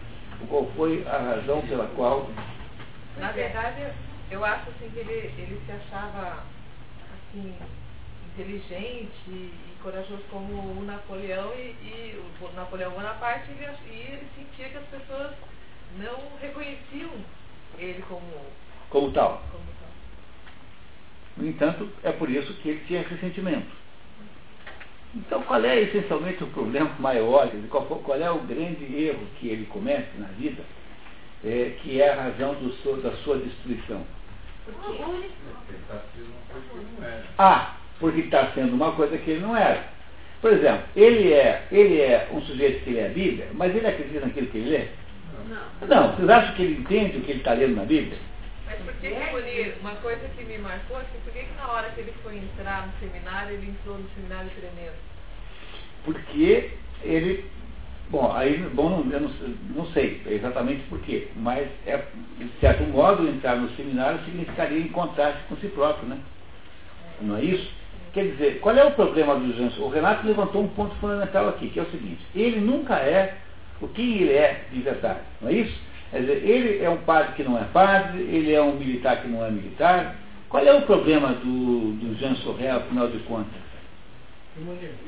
qual foi a razão pela qual Na verdade, eu acho assim que ele, ele se achava assim, inteligente e corajoso como o Napoleão e, e o Napoleão Bonaparte ele, e ele sentia que as pessoas não reconheciam ele como, como tal? como tal. No entanto, é por isso que ele tinha ressentimento. Então, qual é essencialmente o problema maior, qual, qual é o grande erro que ele comete na vida, é, que é a razão do da sua destruição? Ah, porque está sendo uma coisa que ele não era. Por exemplo, ele é, ele é um sujeito que lê a Bíblia, mas ele acredita naquilo que ele lê? Não, vocês acham que ele entende o que ele está lendo na Bíblia? Mas por que, que uma coisa que me marcou, assim, por que, que na hora que ele foi entrar no seminário, ele entrou no seminário tremendo? Porque ele. Bom, aí, bom, eu não, não sei exatamente por quê, mas, é, de certo modo, entrar no seminário significaria encontrar-se com si próprio, né? Não é isso? Quer dizer, qual é o problema do Jansen? O Renato levantou um ponto fundamental aqui, que é o seguinte: ele nunca é o que ele é de verdade, não é isso? Quer dizer, ele é um padre que não é padre, ele é um militar que não é militar. Qual é o problema do, do Jean Sorrel, afinal de contas?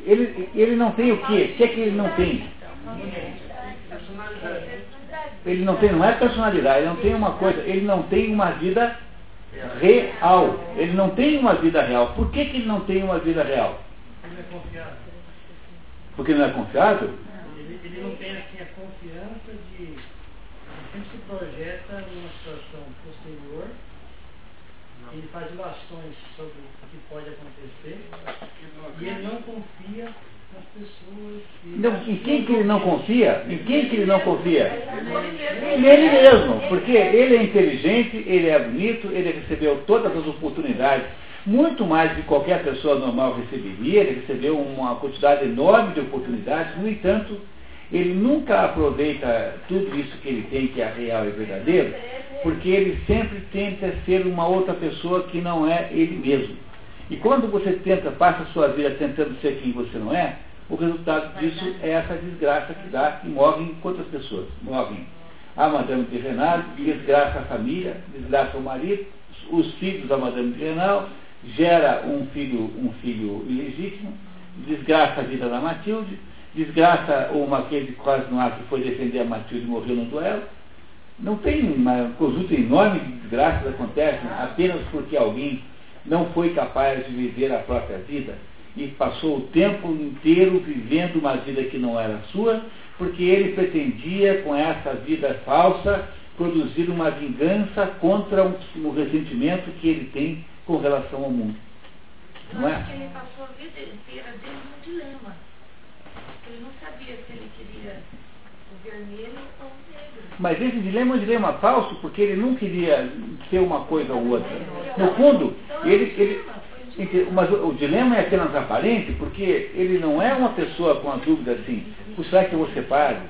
Ele, ele não tem o quê? O que é que ele não tem? Ele não tem, não é personalidade, ele não tem uma coisa, ele não tem uma vida real. Ele não tem uma vida real. Por que, que ele não tem uma vida real? Porque não é confiável? Ele, ele não tem assim a confiança de. Ele se projeta numa situação. Ele faz ilações sobre o que pode acontecer. E ele não confia nas pessoas. que- Não, em quem que ele não confia? Em quem que ele não confia? Nele mesmo, porque ele é inteligente, ele é bonito, ele recebeu todas as oportunidades, muito mais de qualquer pessoa normal receberia, ele recebeu uma quantidade enorme de oportunidades, no entanto, ele nunca aproveita tudo isso que ele tem, que é real e verdadeiro, porque ele sempre tenta ser uma outra pessoa que não é ele mesmo. E quando você tenta, passa a sua vida tentando ser quem você não é, o resultado disso é essa desgraça que dá e morrem quantas pessoas? Morrem a Madame de Renal, desgraça a família, desgraça o marido, os filhos da Madame de Renal, gera um filho, um filho ilegítimo, desgraça a vida da Matilde, desgraça o Marquês de Cosnoir que foi defender a Matilde e morreu no duelo. Não tem uma- um conjunto enorme de desgraças que acontecem apenas porque alguém não foi capaz de viver a própria vida e passou o tempo inteiro vivendo uma vida que não era sua, porque ele pretendia, com essa vida falsa, produzir uma vingança contra o um, ressentimento que ele tem com relação ao mundo. Não é? ele passou a vida inteira dentro de um dilema. Ele não sabia se ele queria o vermelho ou o negro. Mas esse dilema é um dilema falso, porque ele não queria ser uma coisa ou outra. No fundo, ele, ele, mas o dilema é apenas aparente, porque ele não é uma pessoa com a dúvida assim, será que eu vou ser padre?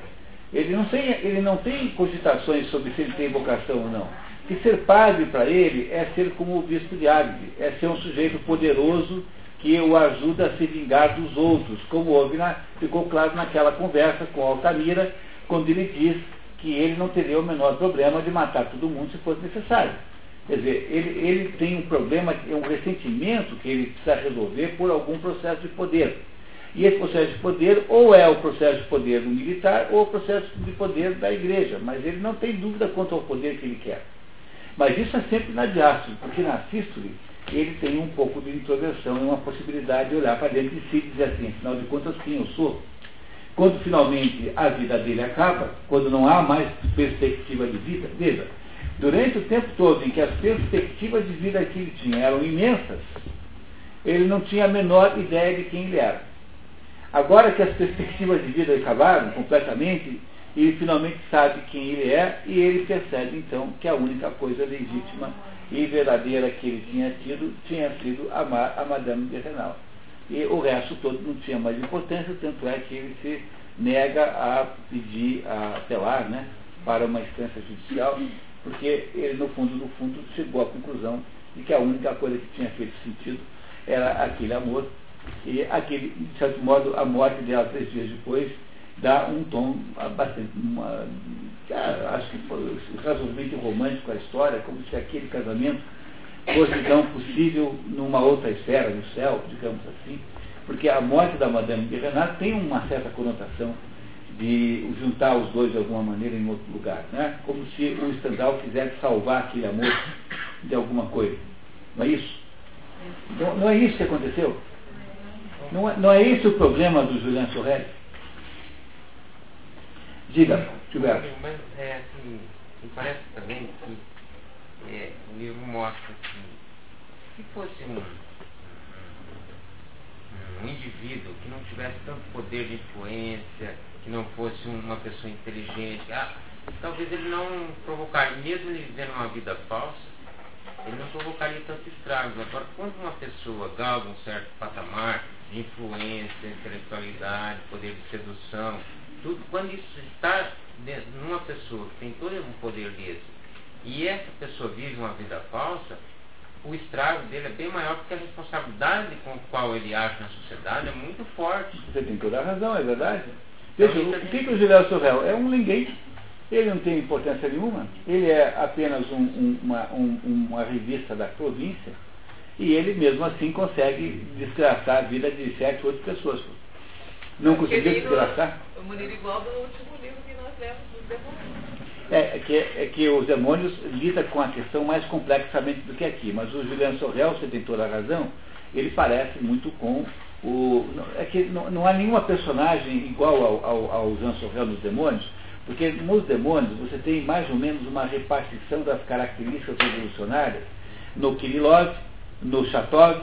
Ele não, tem, ele não tem cogitações sobre se ele tem vocação ou não. Que ser padre para ele é ser como o bispo de Agde, é ser um sujeito poderoso que o ajuda a se vingar dos outros, como houve na, ficou claro naquela conversa com Altamira, quando ele diz que ele não teria o menor problema de matar todo mundo se fosse necessário. Quer dizer, ele, ele tem um problema, é um ressentimento que ele precisa resolver por algum processo de poder. E esse processo de poder ou é o processo de poder do militar ou o processo de poder da igreja, mas ele não tem dúvida quanto ao poder que ele quer. Mas isso é sempre na diástole, porque na sístole ele tem um pouco de introversão e uma possibilidade de olhar para dentro de si e dizer assim, afinal de contas, quem eu sou? Quando finalmente a vida dele acaba, quando não há mais perspectiva de vida, veja, durante o tempo todo em que as perspectivas de vida que ele tinha eram imensas, ele não tinha a menor ideia de quem ele era. Agora que as perspectivas de vida acabaram completamente, ele finalmente sabe quem ele é e ele percebe então que a única coisa legítima e verdadeira que ele tinha tido tinha sido amar a Madame de Renal. E o resto todo não tinha mais importância, tanto é que ele se nega a pedir, a apelar né, para uma instância judicial, porque ele, no fundo, no fundo, chegou à conclusão de que a única coisa que tinha feito sentido era aquele amor. E aquele, de certo modo, a morte dela três dias depois dá um tom bastante, uma, acho que foi razoavelmente romântico à história, como se aquele casamento fosse então possível numa outra esfera, no céu, digamos assim, porque a morte da Madame de Renat tem uma certa conotação de juntar os dois de alguma maneira em outro lugar, né? como se o Stendhal quisesse salvar aquele amor de alguma coisa. Não é isso? Não, não é isso que aconteceu? Não é, não é esse o problema do Julian Sorrel? Diga, Gilberto. Mas é assim, me parece também que é, o livro mostra que se fosse um, um indivíduo que não tivesse tanto poder de influência, que não fosse uma pessoa inteligente, ah, talvez ele não provocaria, mesmo ele vivendo uma vida falsa, ele não provocaria tanto estragos. Agora, quando uma pessoa galga um certo patamar influência, intelectualidade, poder de sedução, tudo, quando isso está numa pessoa que tem todo um poder desse, e essa pessoa vive uma vida falsa, o estrago dele é bem maior porque a responsabilidade com a qual ele age na sociedade é muito forte. Você tem toda a razão, é verdade. Veja, então, o que, que o Gilberto Sorrel é um ninguém. Ele não tem importância nenhuma. Ele é apenas um, um, uma, um, uma revista da província. E ele mesmo assim consegue desgraçar a vida de sete, oito pessoas. Não conseguiu desgraçar? O Munir igual do último livro que nós lemos dos demônios. É, é, que, é que os demônios lidam com a questão mais complexamente do que aqui. Mas o Juliano Sorrel, você tem toda a razão, ele parece muito com o. É que não, não há nenhuma personagem igual ao, ao, ao Jean Sorrel nos demônios, porque nos demônios você tem mais ou menos uma repartição das características revolucionárias no Kirillov, no Chatov,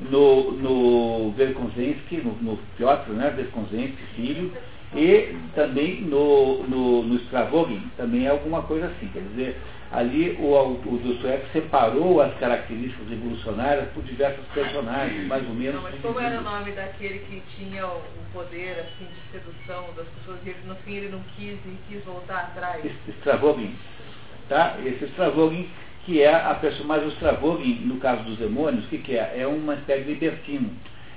no, no Verkonzensky, no, no Piotr, né, Verkonzensky, filho, e também no, no, no Stravogin, também é alguma coisa assim. Quer dizer, ali o, o Dostoiévski separou as características revolucionárias por diversos personagens, mais ou menos. Não, mas como era o nome daquele que tinha o, o poder assim, de sedução das pessoas e ele, no fim ele não quis e quis voltar atrás? Stravogin. Tá? Esse Stravogin que é a pessoa, mas o Stravogin, no caso dos demônios, o que, que é? É uma espécie de libertino.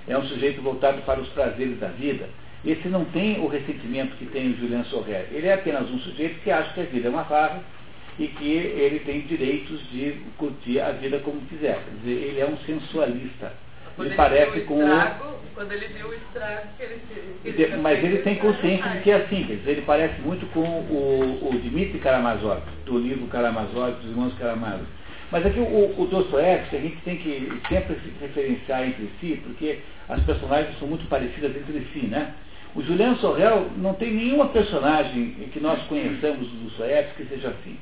É um sujeito voltado para os prazeres da vida. Esse não tem o ressentimento que tem o Julian Sorrel. Ele é apenas um sujeito que acha que a vida é uma farra e que ele tem direitos de curtir a vida como quiser. Quer dizer, ele é um sensualista. Quando ele, ele parece o com estrago, o... Quando ele viu o estrago que ele, que ele de, Mas ele tem consciência de que é assim. Quer dizer, ele parece muito com o, o Dmitry Karamazov, do livro Karamazov, dos irmãos Karamazov. Mas aqui o, o Dostoiévski, a gente tem que sempre se referenciar entre si, porque as personagens são muito parecidas entre si, né? O Julian Sorrel não tem nenhuma personagem que nós conheçamos do Dostoiévski que seja assim.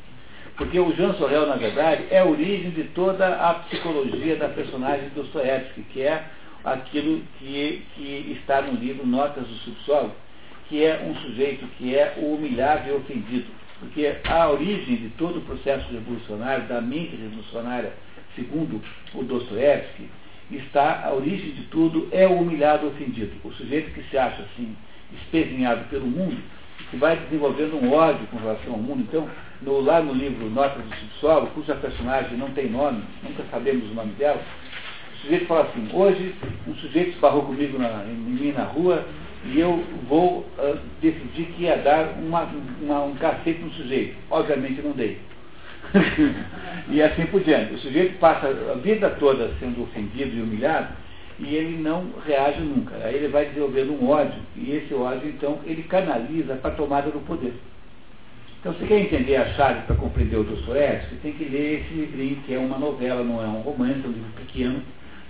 Porque o Jean Sorrel, na verdade, é a origem de toda a psicologia da personagem do Dostoiévski, que é aquilo que, que está no livro Notas do Subsolo, que é um sujeito que é o humilhado e ofendido. Porque a origem de todo o processo revolucionário, da mente revolucionária, segundo o Dostoiévski, está, a origem de tudo é o humilhado ofendido. O sujeito que se acha assim, espezinhado pelo mundo, que vai desenvolvendo um ódio com relação ao mundo. Então, no, lá no livro Notas do Subsolo, cuja personagem não tem nome, nunca sabemos o nome dela, o sujeito fala assim, hoje um sujeito esbarrou comigo na, em mim na rua e eu vou uh, decidir que ia dar uma, uma, um cacete no sujeito. Obviamente não dei. e assim por diante. O sujeito passa a vida toda sendo ofendido e humilhado e ele não reage nunca. Aí ele vai desenvolvendo um ódio e esse ódio então ele canaliza para a tomada do poder. Então, se quer entender a chave para compreender o Dostoiévski, tem que ler esse livrinho, que é uma novela, não é um romance, é um livro pequeno,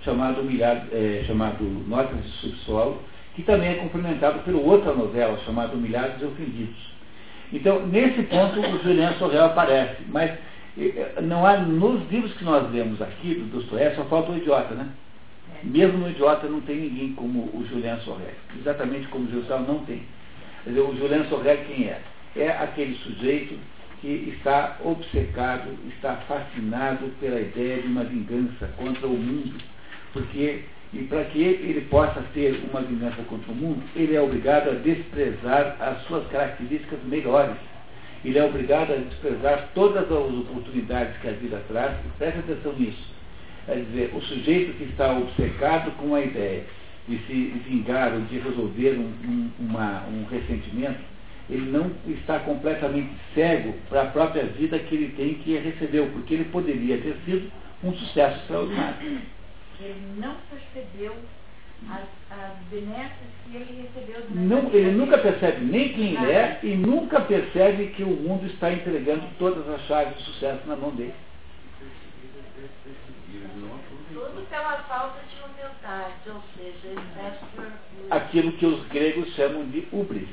chamado, Humilhado, é, chamado Notas de Subsolo, que também é complementado por outra novela chamada e Ofendidos. Então, nesse ponto, o Julian Sorrel aparece, mas não há, nos livros que nós lemos aqui do Dostoiévski, só falta o idiota, né? Mesmo no idiota não tem ninguém como o Julian Sorrel. Exatamente como o Gilson não tem. Quer dizer, o Julian Sorrel quem é? É aquele sujeito que está obcecado, está fascinado pela ideia de uma vingança contra o mundo. Porque e para que ele possa ter uma vingança contra o mundo, ele é obrigado a desprezar as suas características melhores. Ele é obrigado a desprezar todas as oportunidades que a vida traz. Preste atenção nisso. É dizer, o sujeito que está obcecado com a ideia de se vingar ou de resolver um, um, uma, um ressentimento, ele não está completamente cego para a própria vida que ele tem que recebeu, porque ele poderia ter sido um sucesso extraordinário. Ele não percebeu as, as benesses que ele recebeu não, Ele nunca percebe nem quem ele é e nunca percebe que o mundo está entregando todas as chaves de sucesso na mão dele. Tudo pela falta de humildade, ou seja, excesso de orgulho. Aquilo que os gregos chamam de ubris,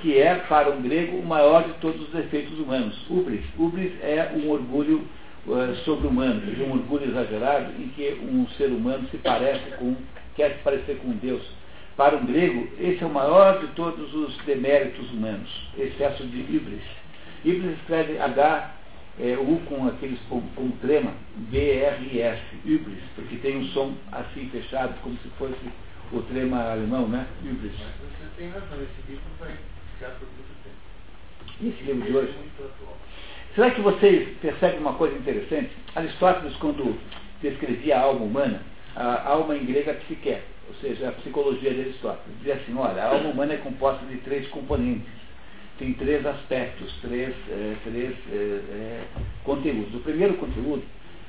que é, para um grego, o maior de todos os defeitos humanos. Ubris. Ubris é um orgulho uh, sobre-humano, um orgulho exagerado em que um ser humano se parece com, quer se parecer com Deus. Para um grego, esse é o maior de todos os deméritos humanos, excesso de ibris. Ibris escreve H, é, U com aqueles com, com trema, B-R-S, ibris, porque tem um som assim fechado, como se fosse o trema alemão, né? Ibris. Você tem razão, esse livro vai ficar por muito tempo. Esse livro de hoje. Será que vocês percebem uma coisa interessante? Aristóteles, quando descrevia a alma humana, a alma em grego é psique, ou seja, a psicologia de Aristóteles, dizia assim, olha, a alma humana é composta de três componentes, tem três aspectos, três, é, três é, é, conteúdos. O primeiro conteúdo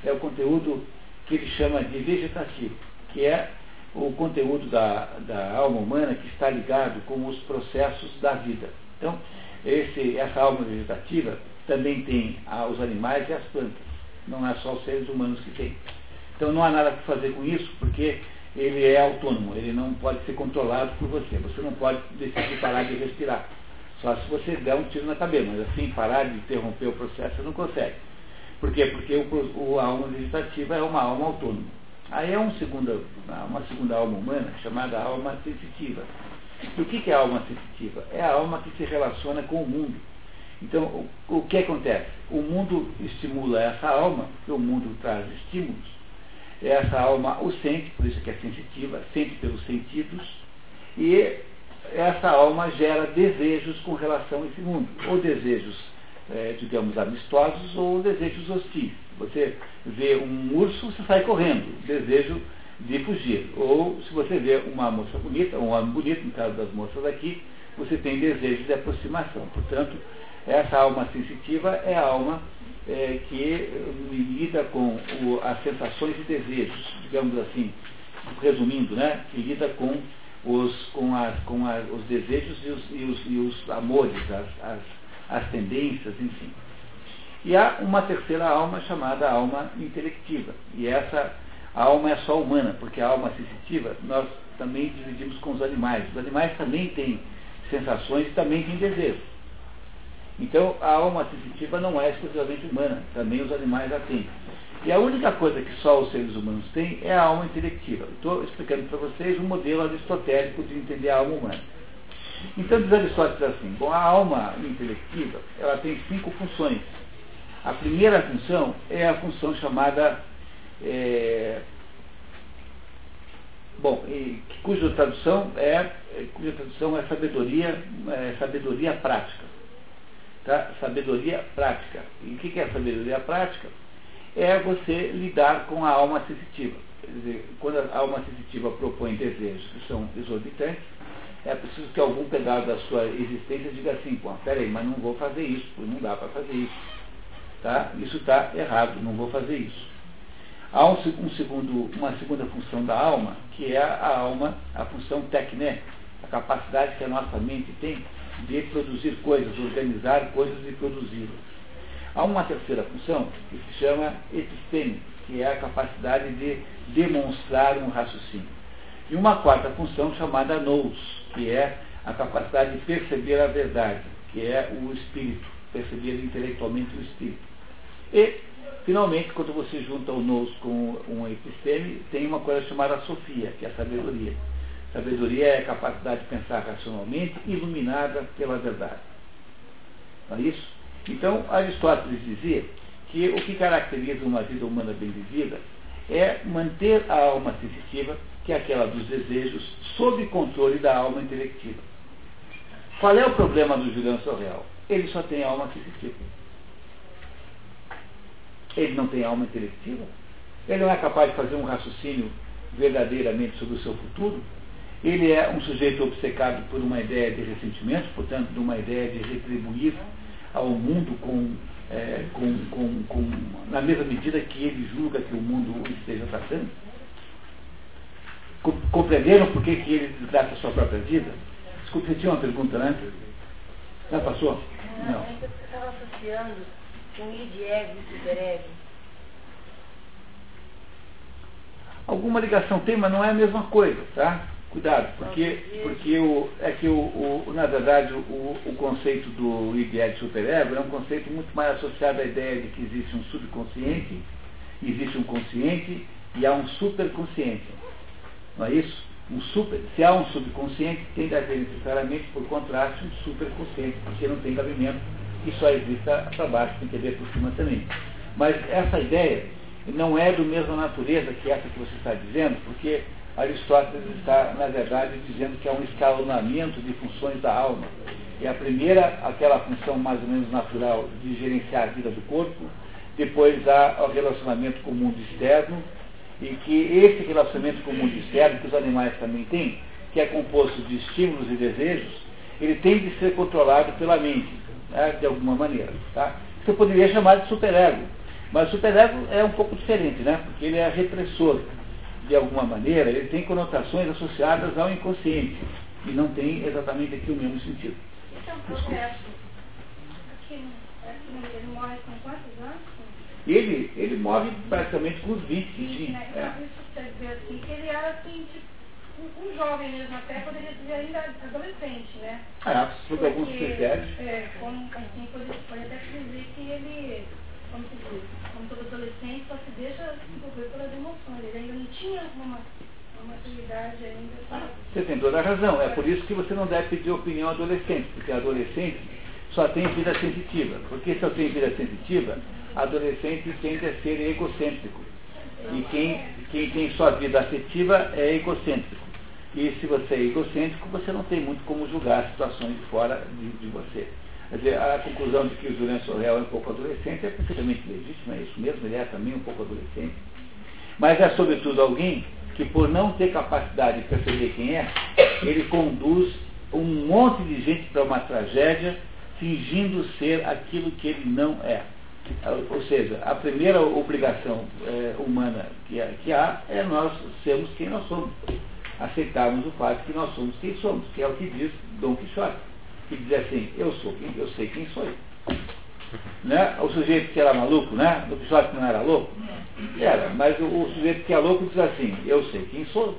é o conteúdo que ele chama de vegetativo, que é o conteúdo da, da alma humana que está ligado com os processos da vida. Então, esse, essa alma vegetativa também tem os animais e as plantas. Não é só os seres humanos que tem. Então não há nada para fazer com isso, porque ele é autônomo, ele não pode ser controlado por você. Você não pode decidir parar de respirar. Só se você der um tiro na cabeça, mas assim, parar de interromper o processo, você não consegue. Por quê? Porque o, o, a alma vegetativa é uma alma autônoma. Aí é um segunda, uma segunda alma humana, chamada alma sensitiva. E o que é a alma sensitiva? É a alma que se relaciona com o mundo então, o, o que acontece? O mundo estimula essa alma, porque o mundo traz estímulos. Essa alma o sente, por isso que é sensitiva, sente pelos sentidos, e essa alma gera desejos com relação a esse mundo, ou desejos, é, digamos, amistosos, ou desejos hostis. Você vê um urso, você sai correndo, desejo de fugir. Ou se você vê uma moça bonita, um homem bonito, no caso das moças aqui, você tem desejo de aproximação. Portanto, essa alma sensitiva é a alma é, que lida com o, as sensações e desejos, digamos assim, resumindo, né, que lida com os, com as, com as, os desejos e os, e os, e os amores, as, as, as tendências, enfim. E há uma terceira alma chamada alma intelectiva. E essa alma é só humana, porque a alma sensitiva nós também dividimos com os animais. Os animais também têm sensações e também têm desejos. Então a alma sensitiva não é exclusivamente humana, também os animais a têm. E a única coisa que só os seres humanos têm é a alma intelectiva. Estou explicando para vocês um modelo aristotélico de entender a alma humana. Então diz Aristóteles assim, bom, a alma intelectiva ela tem cinco funções. A primeira função é a função chamada é, bom, e, cuja tradução é cuja tradução é sabedoria, é, sabedoria prática. Tá? Sabedoria prática. E o que é sabedoria prática? É você lidar com a alma sensitiva. Quer dizer, quando a alma sensitiva propõe desejos que são exorbitantes, é preciso que algum pedaço da sua existência diga assim, pô, peraí, mas não vou fazer isso, não dá para fazer isso. Tá? Isso está errado, não vou fazer isso. Há um, um segundo, uma segunda função da alma, que é a alma, a função tecné, a capacidade que a nossa mente tem de produzir coisas, organizar coisas e produzi-las. Há uma terceira função que se chama episteme, que é a capacidade de demonstrar um raciocínio. E uma quarta função chamada nous, que é a capacidade de perceber a verdade, que é o espírito, perceber intelectualmente o espírito. E, finalmente, quando você junta o nous com um episteme, tem uma coisa chamada sofia, que é a sabedoria. Sabedoria é a capacidade de pensar racionalmente, iluminada pela verdade. Não é isso? Então, Aristóteles dizia que o que caracteriza uma vida humana bem vivida é manter a alma sensitiva, que é aquela dos desejos, sob controle da alma intelectiva. Qual é o problema do Juliano Sorreal? Ele só tem alma sensitiva. Ele não tem alma intelectiva. Ele não é capaz de fazer um raciocínio verdadeiramente sobre o seu futuro. Ele é um sujeito obcecado por uma ideia de ressentimento, portanto, de uma ideia de retribuir ao mundo com, é, com, com, com, na mesma medida que ele julga que o mundo o esteja tratando. Compreenderam por que, que ele desgraça a sua própria vida? Desculpe, você tinha uma pergunta, né? Já passou? Não. Não. Eu estava associando com id ego e superego. Alguma ligação tem, mas não é a mesma coisa, tá? Cuidado, porque, porque o, é que o, o na verdade o, o conceito do ideal de superego é um conceito muito mais associado à ideia de que existe um subconsciente, existe um consciente e há um superconsciente. Não é isso? Um super, se há um subconsciente, tem de haver necessariamente, por contraste, um superconsciente, porque não tem cabimento e só existe para baixo, tem que haver por cima também. Mas essa ideia não é do mesma natureza que essa que você está dizendo, porque Aristóteles está, na verdade, dizendo que é um escalonamento de funções da alma. E a primeira, aquela função mais ou menos natural de gerenciar a vida do corpo, depois há o relacionamento com o mundo externo, e que esse relacionamento com o mundo externo, que os animais também têm, que é composto de estímulos e desejos, ele tem de ser controlado pela mente, né, de alguma maneira. Tá? Você poderia chamar de superego, mas o superego é um pouco diferente, né, porque ele é repressor de alguma maneira, ele tem conotações associadas ao inconsciente e não tem exatamente aqui o mesmo sentido. Esse é um processo. Aqui, aqui, ele morre com quantos anos? Ele, ele morre praticamente com os 20, 20 né? é. Então, isso assim, que ele era assim, tipo, um, jovem mesmo até, poderia dizer ainda adolescente, né? Ah, sob alguns critérios. É, como, assim, pode, pode até dizer que ele como se diz, só se deixa envolver pelas emoções. Ele ainda não tinha uma, uma maturidade ainda. Ah, você tem toda a razão. É por isso que você não deve pedir opinião adolescente, porque adolescente só tem vida sensitiva. Porque se eu tenho vida sensitiva, adolescente tende a ser egocêntrico. E quem, quem tem só vida afetiva é egocêntrico. E se você é egocêntrico, você não tem muito como julgar situações fora de, de você. Quer dizer, a conclusão de que o Julian Sorrel é um pouco adolescente é perfeitamente legítima, é isso mesmo, ele é também um pouco adolescente. Mas é sobretudo alguém que por não ter capacidade de perceber quem é, ele conduz um monte de gente para uma tragédia fingindo ser aquilo que ele não é. Ou seja, a primeira obrigação é, humana que, que há é nós sermos quem nós somos. Aceitarmos o fato que nós somos quem somos, que é o que diz Dom Quixote que diz assim, eu sou quem, eu sei quem sou eu. Né? O sujeito que era maluco, né? O que não era louco? Era, mas o, o sujeito que é louco diz assim, eu sei quem sou.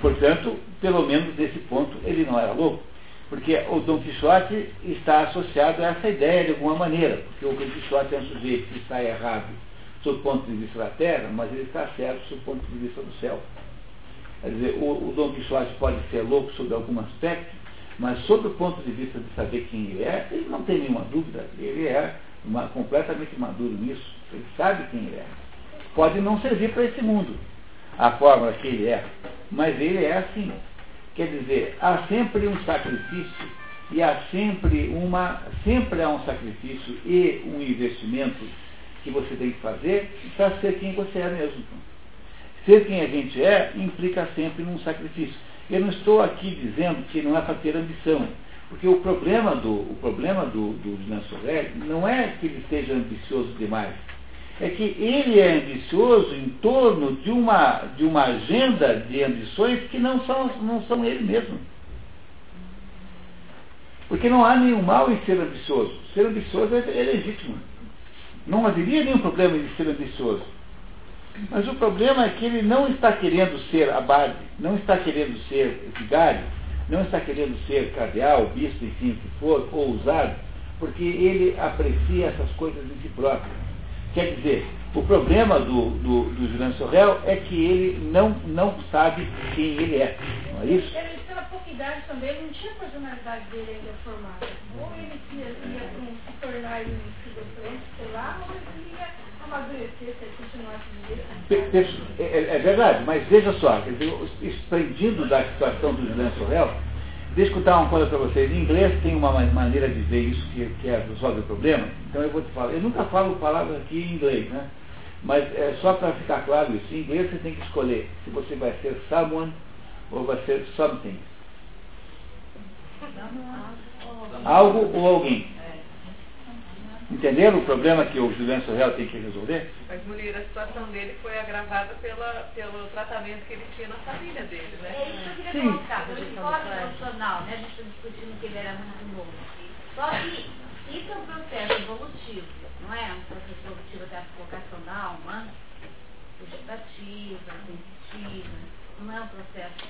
Portanto, pelo menos nesse ponto, ele não era louco. Porque o Dom Quixote está associado a essa ideia de alguma maneira. Porque o Dom Quixote é um sujeito que está errado sob o ponto de vista da terra, mas ele está certo sob o ponto de vista do céu. Quer dizer, o, o Dom Quixote pode ser louco sob algum aspecto, mas sob o ponto de vista de saber quem ele é, ele não tem nenhuma dúvida. Ele é uma, completamente maduro nisso. Ele sabe quem ele é. Pode não servir para esse mundo, a forma que ele é, mas ele é assim. Quer dizer, há sempre um sacrifício e há sempre uma, sempre há um sacrifício e um investimento que você tem que fazer para ser quem você é mesmo. Ser quem a gente é implica sempre num sacrifício. Eu não estou aqui dizendo que não é para ter ambição, porque o problema do, o problema do, do Julian não é que ele seja ambicioso demais, é que ele é ambicioso em torno de uma, de uma agenda de ambições que não são, não são ele mesmo. Porque não há nenhum mal em ser ambicioso. Ser ambicioso é, é legítimo. Não haveria nenhum problema em ser ambicioso. Mas o problema é que ele não está querendo ser abade, não está querendo ser vigário, não está querendo ser cardeal, bispo, enfim, o que for, ou usado, porque ele aprecia essas coisas em si próprio. Quer dizer, o problema do, do, do Juliano Sorrel é que ele não, não sabe quem ele é. Não é isso? Ele, pela pouca idade também, não tinha a personalidade dele ainda formada. Ou ele ia, ia se tornar esquizofrênico, sei lá, ou ele ia continuasse de é, é verdade, mas veja só, expandindo da situação do Juliano Sorrel, Deixa eu contar uma coisa para vocês. Em inglês tem uma maneira de ver isso que, que é, resolve o problema. Então eu vou te falar. Eu nunca falo palavras aqui em inglês, né? Mas é só para ficar claro isso. Em inglês você tem que escolher se você vai ser someone ou vai ser something. Algo ou alguém. Entenderam o problema que o Juliano Sorrel tem que resolver? Mas, mulher, a situação dele foi agravada pela, pelo tratamento que ele tinha na família dele, né? É isso que eu queria Sim. colocar, do esporte profissional, né? A gente está discutindo que ele era muito novo. Só que isso é um processo evolutivo, não é? Um processo evolutivo até colocação da alma, vegetativa, sensitiva, não é um processo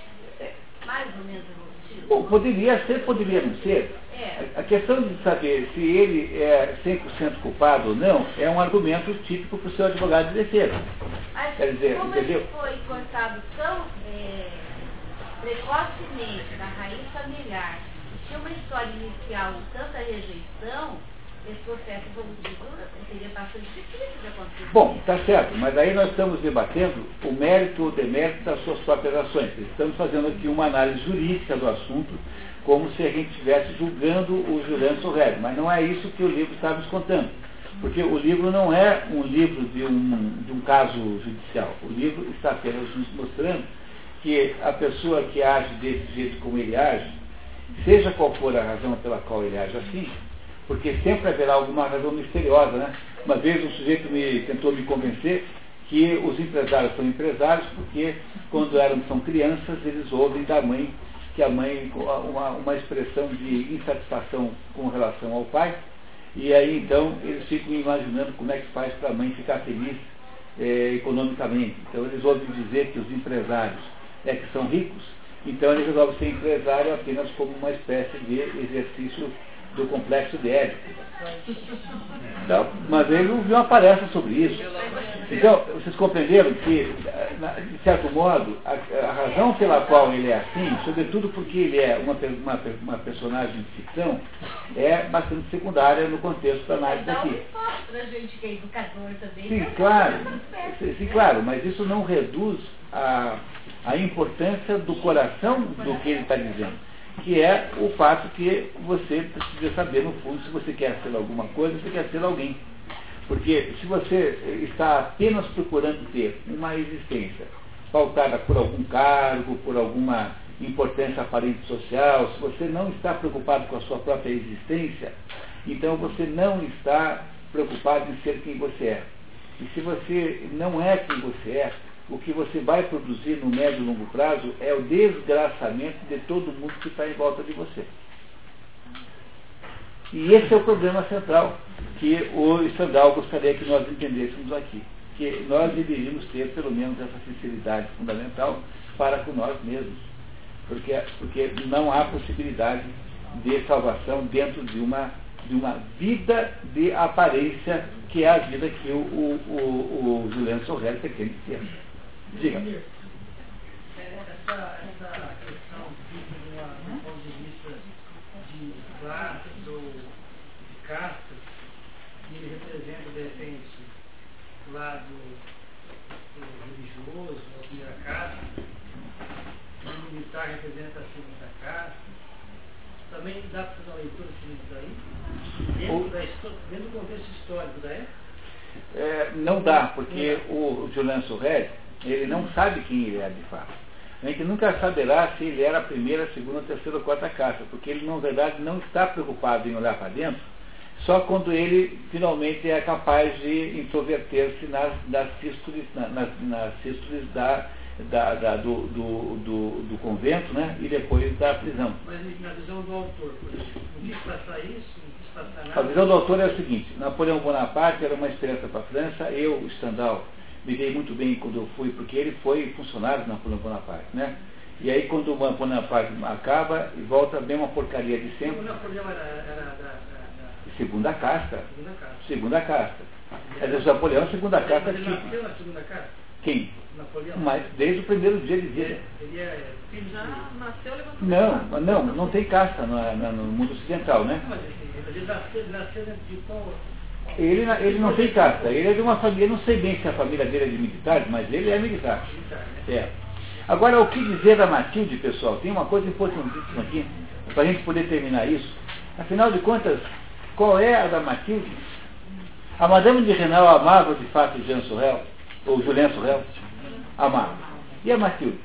mais ou menos evolutivo? Bom, poderia ser, poderia não ser. É. A questão de saber se ele é 100% culpado ou não é um argumento típico para o seu advogado de defesa. Mas Quer dizer, como entendeu? ele foi cortado tão é, precocemente da raiz familiar, tinha uma história inicial de tanta rejeição, Bom, tá certo, mas aí nós estamos debatendo o mérito ou demérito das suas próprias ações. Estamos fazendo aqui uma análise jurídica do assunto, como se a gente estivesse julgando o Juliano Sorrelli. Mas não é isso que o livro está nos contando. Porque o livro não é um livro de um, de um caso judicial. O livro está apenas nos mostrando que a pessoa que age desse jeito como ele age, seja qual for a razão pela qual ele age assim, porque sempre haverá alguma razão misteriosa, né? Uma vez um sujeito me tentou me convencer que os empresários são empresários porque quando eram são crianças eles ouvem da mãe que a mãe uma, uma expressão de insatisfação com relação ao pai e aí então eles ficam imaginando como é que faz para a mãe ficar feliz eh, economicamente. Então eles ouvem dizer que os empresários é que são ricos, então ele resolve ser empresário apenas como uma espécie de exercício do complexo de Édipo. Então, mas ele não palestra sobre isso. Então, vocês compreenderam que, de certo modo, a, a razão pela qual ele é assim, sobretudo porque ele é uma, uma, uma personagem de ficção, é bastante secundária no contexto da análise um daqui. é. Sim, claro. Sim, claro, mas isso não reduz a, a importância do coração do que ele está dizendo, que é o fato que você precisa saber, no fundo, se você quer ser alguma coisa, se quer ser alguém. Porque se você está apenas procurando ter uma existência pautada por algum cargo, por alguma importância aparente social, se você não está preocupado com a sua própria existência, então você não está preocupado em ser quem você é. E se você não é quem você é, o que você vai produzir no médio e longo prazo é o desgraçamento de todo mundo que está em volta de você. E esse é o problema central que o Stendhal gostaria que nós entendêssemos aqui. Que nós deveríamos ter pelo menos essa sinceridade fundamental para com nós mesmos. Porque, porque não há possibilidade de salvação dentro de uma, de uma vida de aparência que é a vida que o, o, o, o Juliano Sorrelli pretende ter. Diga. Essa, essa questão de um ponto de vista de classes ou de castas, que ele representa, de repente, o lado religioso, a primeira casta, o militar representa a segunda casta. Também dá para fazer uma leitura disso daí? Dentro, da, dentro do contexto histórico da época? É, não dá, porque o Julian Sorrelli, ele não sabe quem ele é de fato. A gente nunca saberá se ele era a primeira, segunda, terceira ou quarta casta, porque ele, na verdade, não está preocupado em olhar para dentro, só quando ele finalmente é capaz de introverter-se nas, nas sístoles, nas, nas sístoles da, da, da, do, do, do, do, convento né, e depois da prisão. Mas na visão do autor, por exemplo, não quis passar isso, não quis passar nada. A visão do autor é o seguinte, Napoleão Bonaparte era uma esperança para a França, eu, Stendhal, me dei muito bem quando eu fui, porque ele foi funcionário do Napoleão Bonaparte, né? E aí quando o Bonaparte acaba, volta bem uma porcaria de sempre. O Napoleão era, era da, da, da... Segunda casta. Segunda casta. Segunda casta. Quer dizer, o Napoleão é segunda casta Mas ele típica. nasceu na segunda casta? Quem? Napoleão? Mas desde o primeiro dia de vida. Ele, ele é filho Já nasceu levantando Não, não, não tem casta no, no- mundo ocidental, né? Mas ele, ele nasceu, ele nasceu dentro de qual... Ele, ele não tem casta, ele é de uma família, não sei bem se a família dele é de militares, mas ele é militar. É. Agora, o que dizer da Matilde, pessoal? Tem uma coisa importantíssima aqui, para a gente poder terminar isso. Afinal de contas, qual é a da Matilde? A Madame de Renal amava de fato Jean Sorel, ou Julien Sorel? Amava. E a Matilde?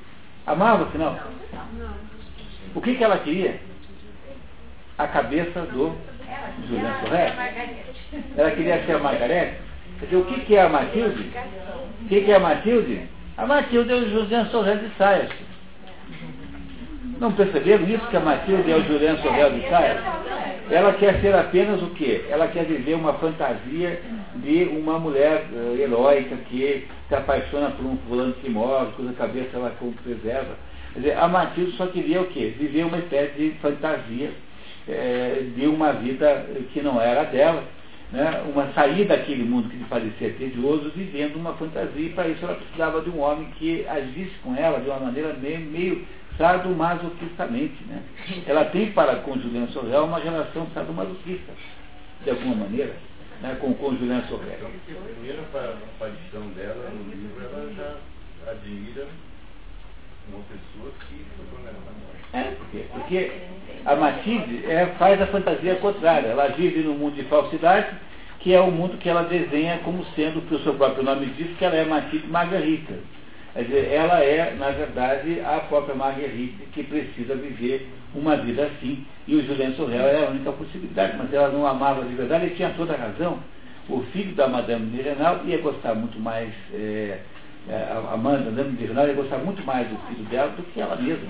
Amava, afinal? O que, que ela queria? A cabeça do Julien Sorel. Ela queria ser a Margarete. Dizer, o que, que é a Matilde? O que, que é a Matilde? A Matilde é o Julian Sorrel de Saias. Não perceberam isso que a Matilde é o Julian Sorrel de Saias? Ela quer ser apenas o quê? Ela quer viver uma fantasia de uma mulher eh, heróica que se apaixona por um fulano que morre, cuja cabeça ela preserva. Quer dizer, a Matilde só queria o quê? Viver uma espécie de fantasia eh, de uma vida que não era dela né, uma saída daquele mundo que lhe parecia tedioso, vivendo uma fantasia, e para isso ela precisava de um homem que agisse com ela de uma maneira meio, meio sadomasoquistamente. Né? Ela tem para com Julian Sorrel uma relação sadomasoquista, de alguma maneira, né, com, com Julian Sorrel. A primeira pa- aparição dela no livro, ela já admira uma pessoa que foi condenada à morte. É? Porque a Matilde é, faz a fantasia contrária. Ela vive num mundo de falsidade, que é o mundo que ela desenha como sendo, que o seu próprio nome diz, que ela é Matilde Margarita. Quer dizer, ela é, na verdade, a própria Marguerite que precisa viver uma vida assim. E o Julien Sorrel é a única possibilidade, mas ela não amava de verdade e tinha toda a razão. O filho da Madame de Renal ia gostar muito mais, é, é, a Madame de Renal ia gostar muito mais do filho dela do que ela mesma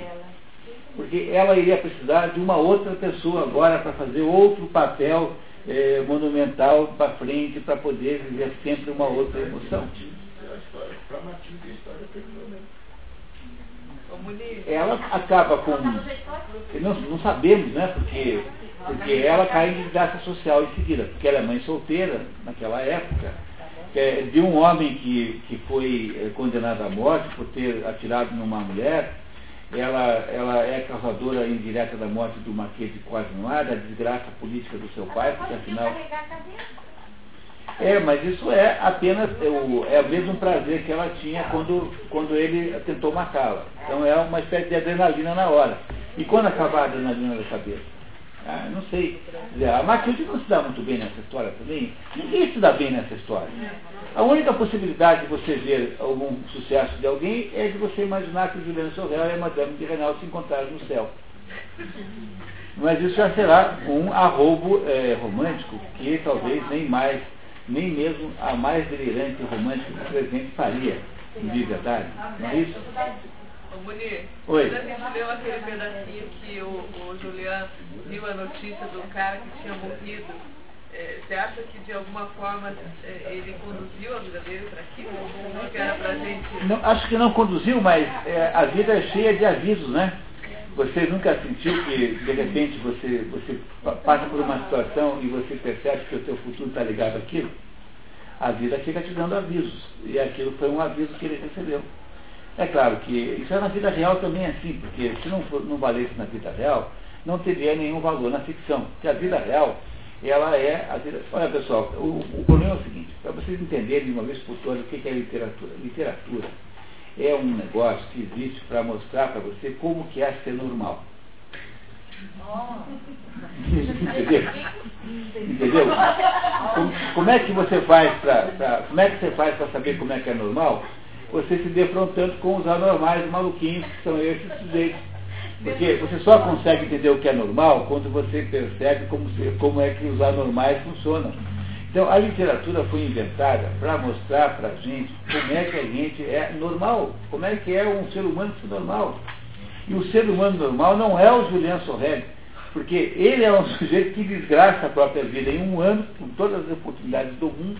porque ela iria precisar de uma outra pessoa agora para fazer outro papel eh, monumental para frente, para poder viver sempre uma outra emoção. Ela acaba com. Não, não sabemos, né? Porque, porque ela cai em desgraça social em seguida, porque ela é mãe solteira naquela época. eh, de um homem que, que foi eh, condenado à morte por ter atirado numa mulher, ela, ela é causadora indireta da morte do Marquês de Cosmoar, da desgraça política do seu pai, porque afinal. É, mas isso é apenas é o, é o mesmo prazer que ela tinha quando, quando ele tentou matá-la. Então é uma espécie de adrenalina na hora. E quando acabar a adrenalina da cabeça? Ah, não sei. A Matilde não se dá muito bem nessa história também. Ninguém se dá bem nessa história. A única possibilidade de você ver algum sucesso de alguém é de você imaginar que o Juliano Sorrel e a Madame de Renal se encontraram no céu. Mas isso já será um arrobo eh, romântico que talvez nem mais, nem mesmo a mais delirante romântica do presente faria, de verdade. Não é isso? Ô, Munir, Oi. quando a gente leu aquele pedacinho que o, o Julian viu a notícia do cara que tinha morrido, eh, você acha que de alguma forma eh, ele conduziu a vida dele para aquilo? Não que era pra gente. Não, acho que não conduziu, mas é, a vida é cheia de avisos, né? Você nunca sentiu que, de repente, você, você pa- passa por uma situação e você percebe que o seu futuro está ligado àquilo? A vida fica te dando avisos. E aquilo foi um aviso que ele recebeu. É claro que isso é na vida real também assim, porque se não, for- não valesse na vida real, não teria nenhum valor na ficção. Porque a vida real, ela é a vida. Olha pessoal, o, o problema é o seguinte, para vocês entenderem de uma vez por todas o que que é literatura. Literatura é um negócio que existe para mostrar para você como que é ser normal. Entendeu? Entendeu? Como, como é que você faz para como é que você faz para saber como é que é normal? Você se defrontando com os anormais maluquinhos que são esses sujeitos. Porque você só consegue entender o que é normal quando você percebe como, se- como é que os anormais funcionam. Então a literatura foi inventada para mostrar para a gente como é que a gente é normal, como é que é um ser humano normal. E o ser humano normal não é o Julian Sorrelli, porque ele é um sujeito que desgraça a própria vida em um ano, com todas as oportunidades do mundo,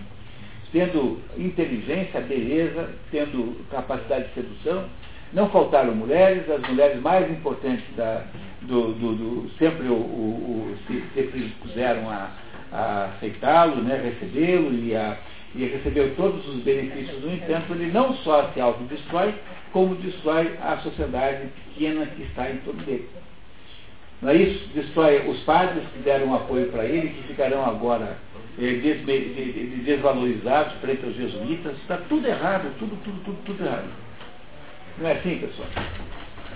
tendo inteligência, beleza, tendo capacidade de sedução. Não faltaram mulheres, as mulheres mais importantes da, do, do- do- sempre, o, o- o- se- puseram a, a aceitá-lo, né, recebê-lo e, a, e recebeu todos os benefícios. No entanto, ele não só se autodestrói, como destrói a sociedade pequena que está em torno dele. Não é isso? Destrói os padres que deram apoio para ele, que ficarão agora eh, desvalorizados frente aos jesuítas. Está tudo errado, tudo, tudo, tudo, tudo errado. Não é assim, pessoal?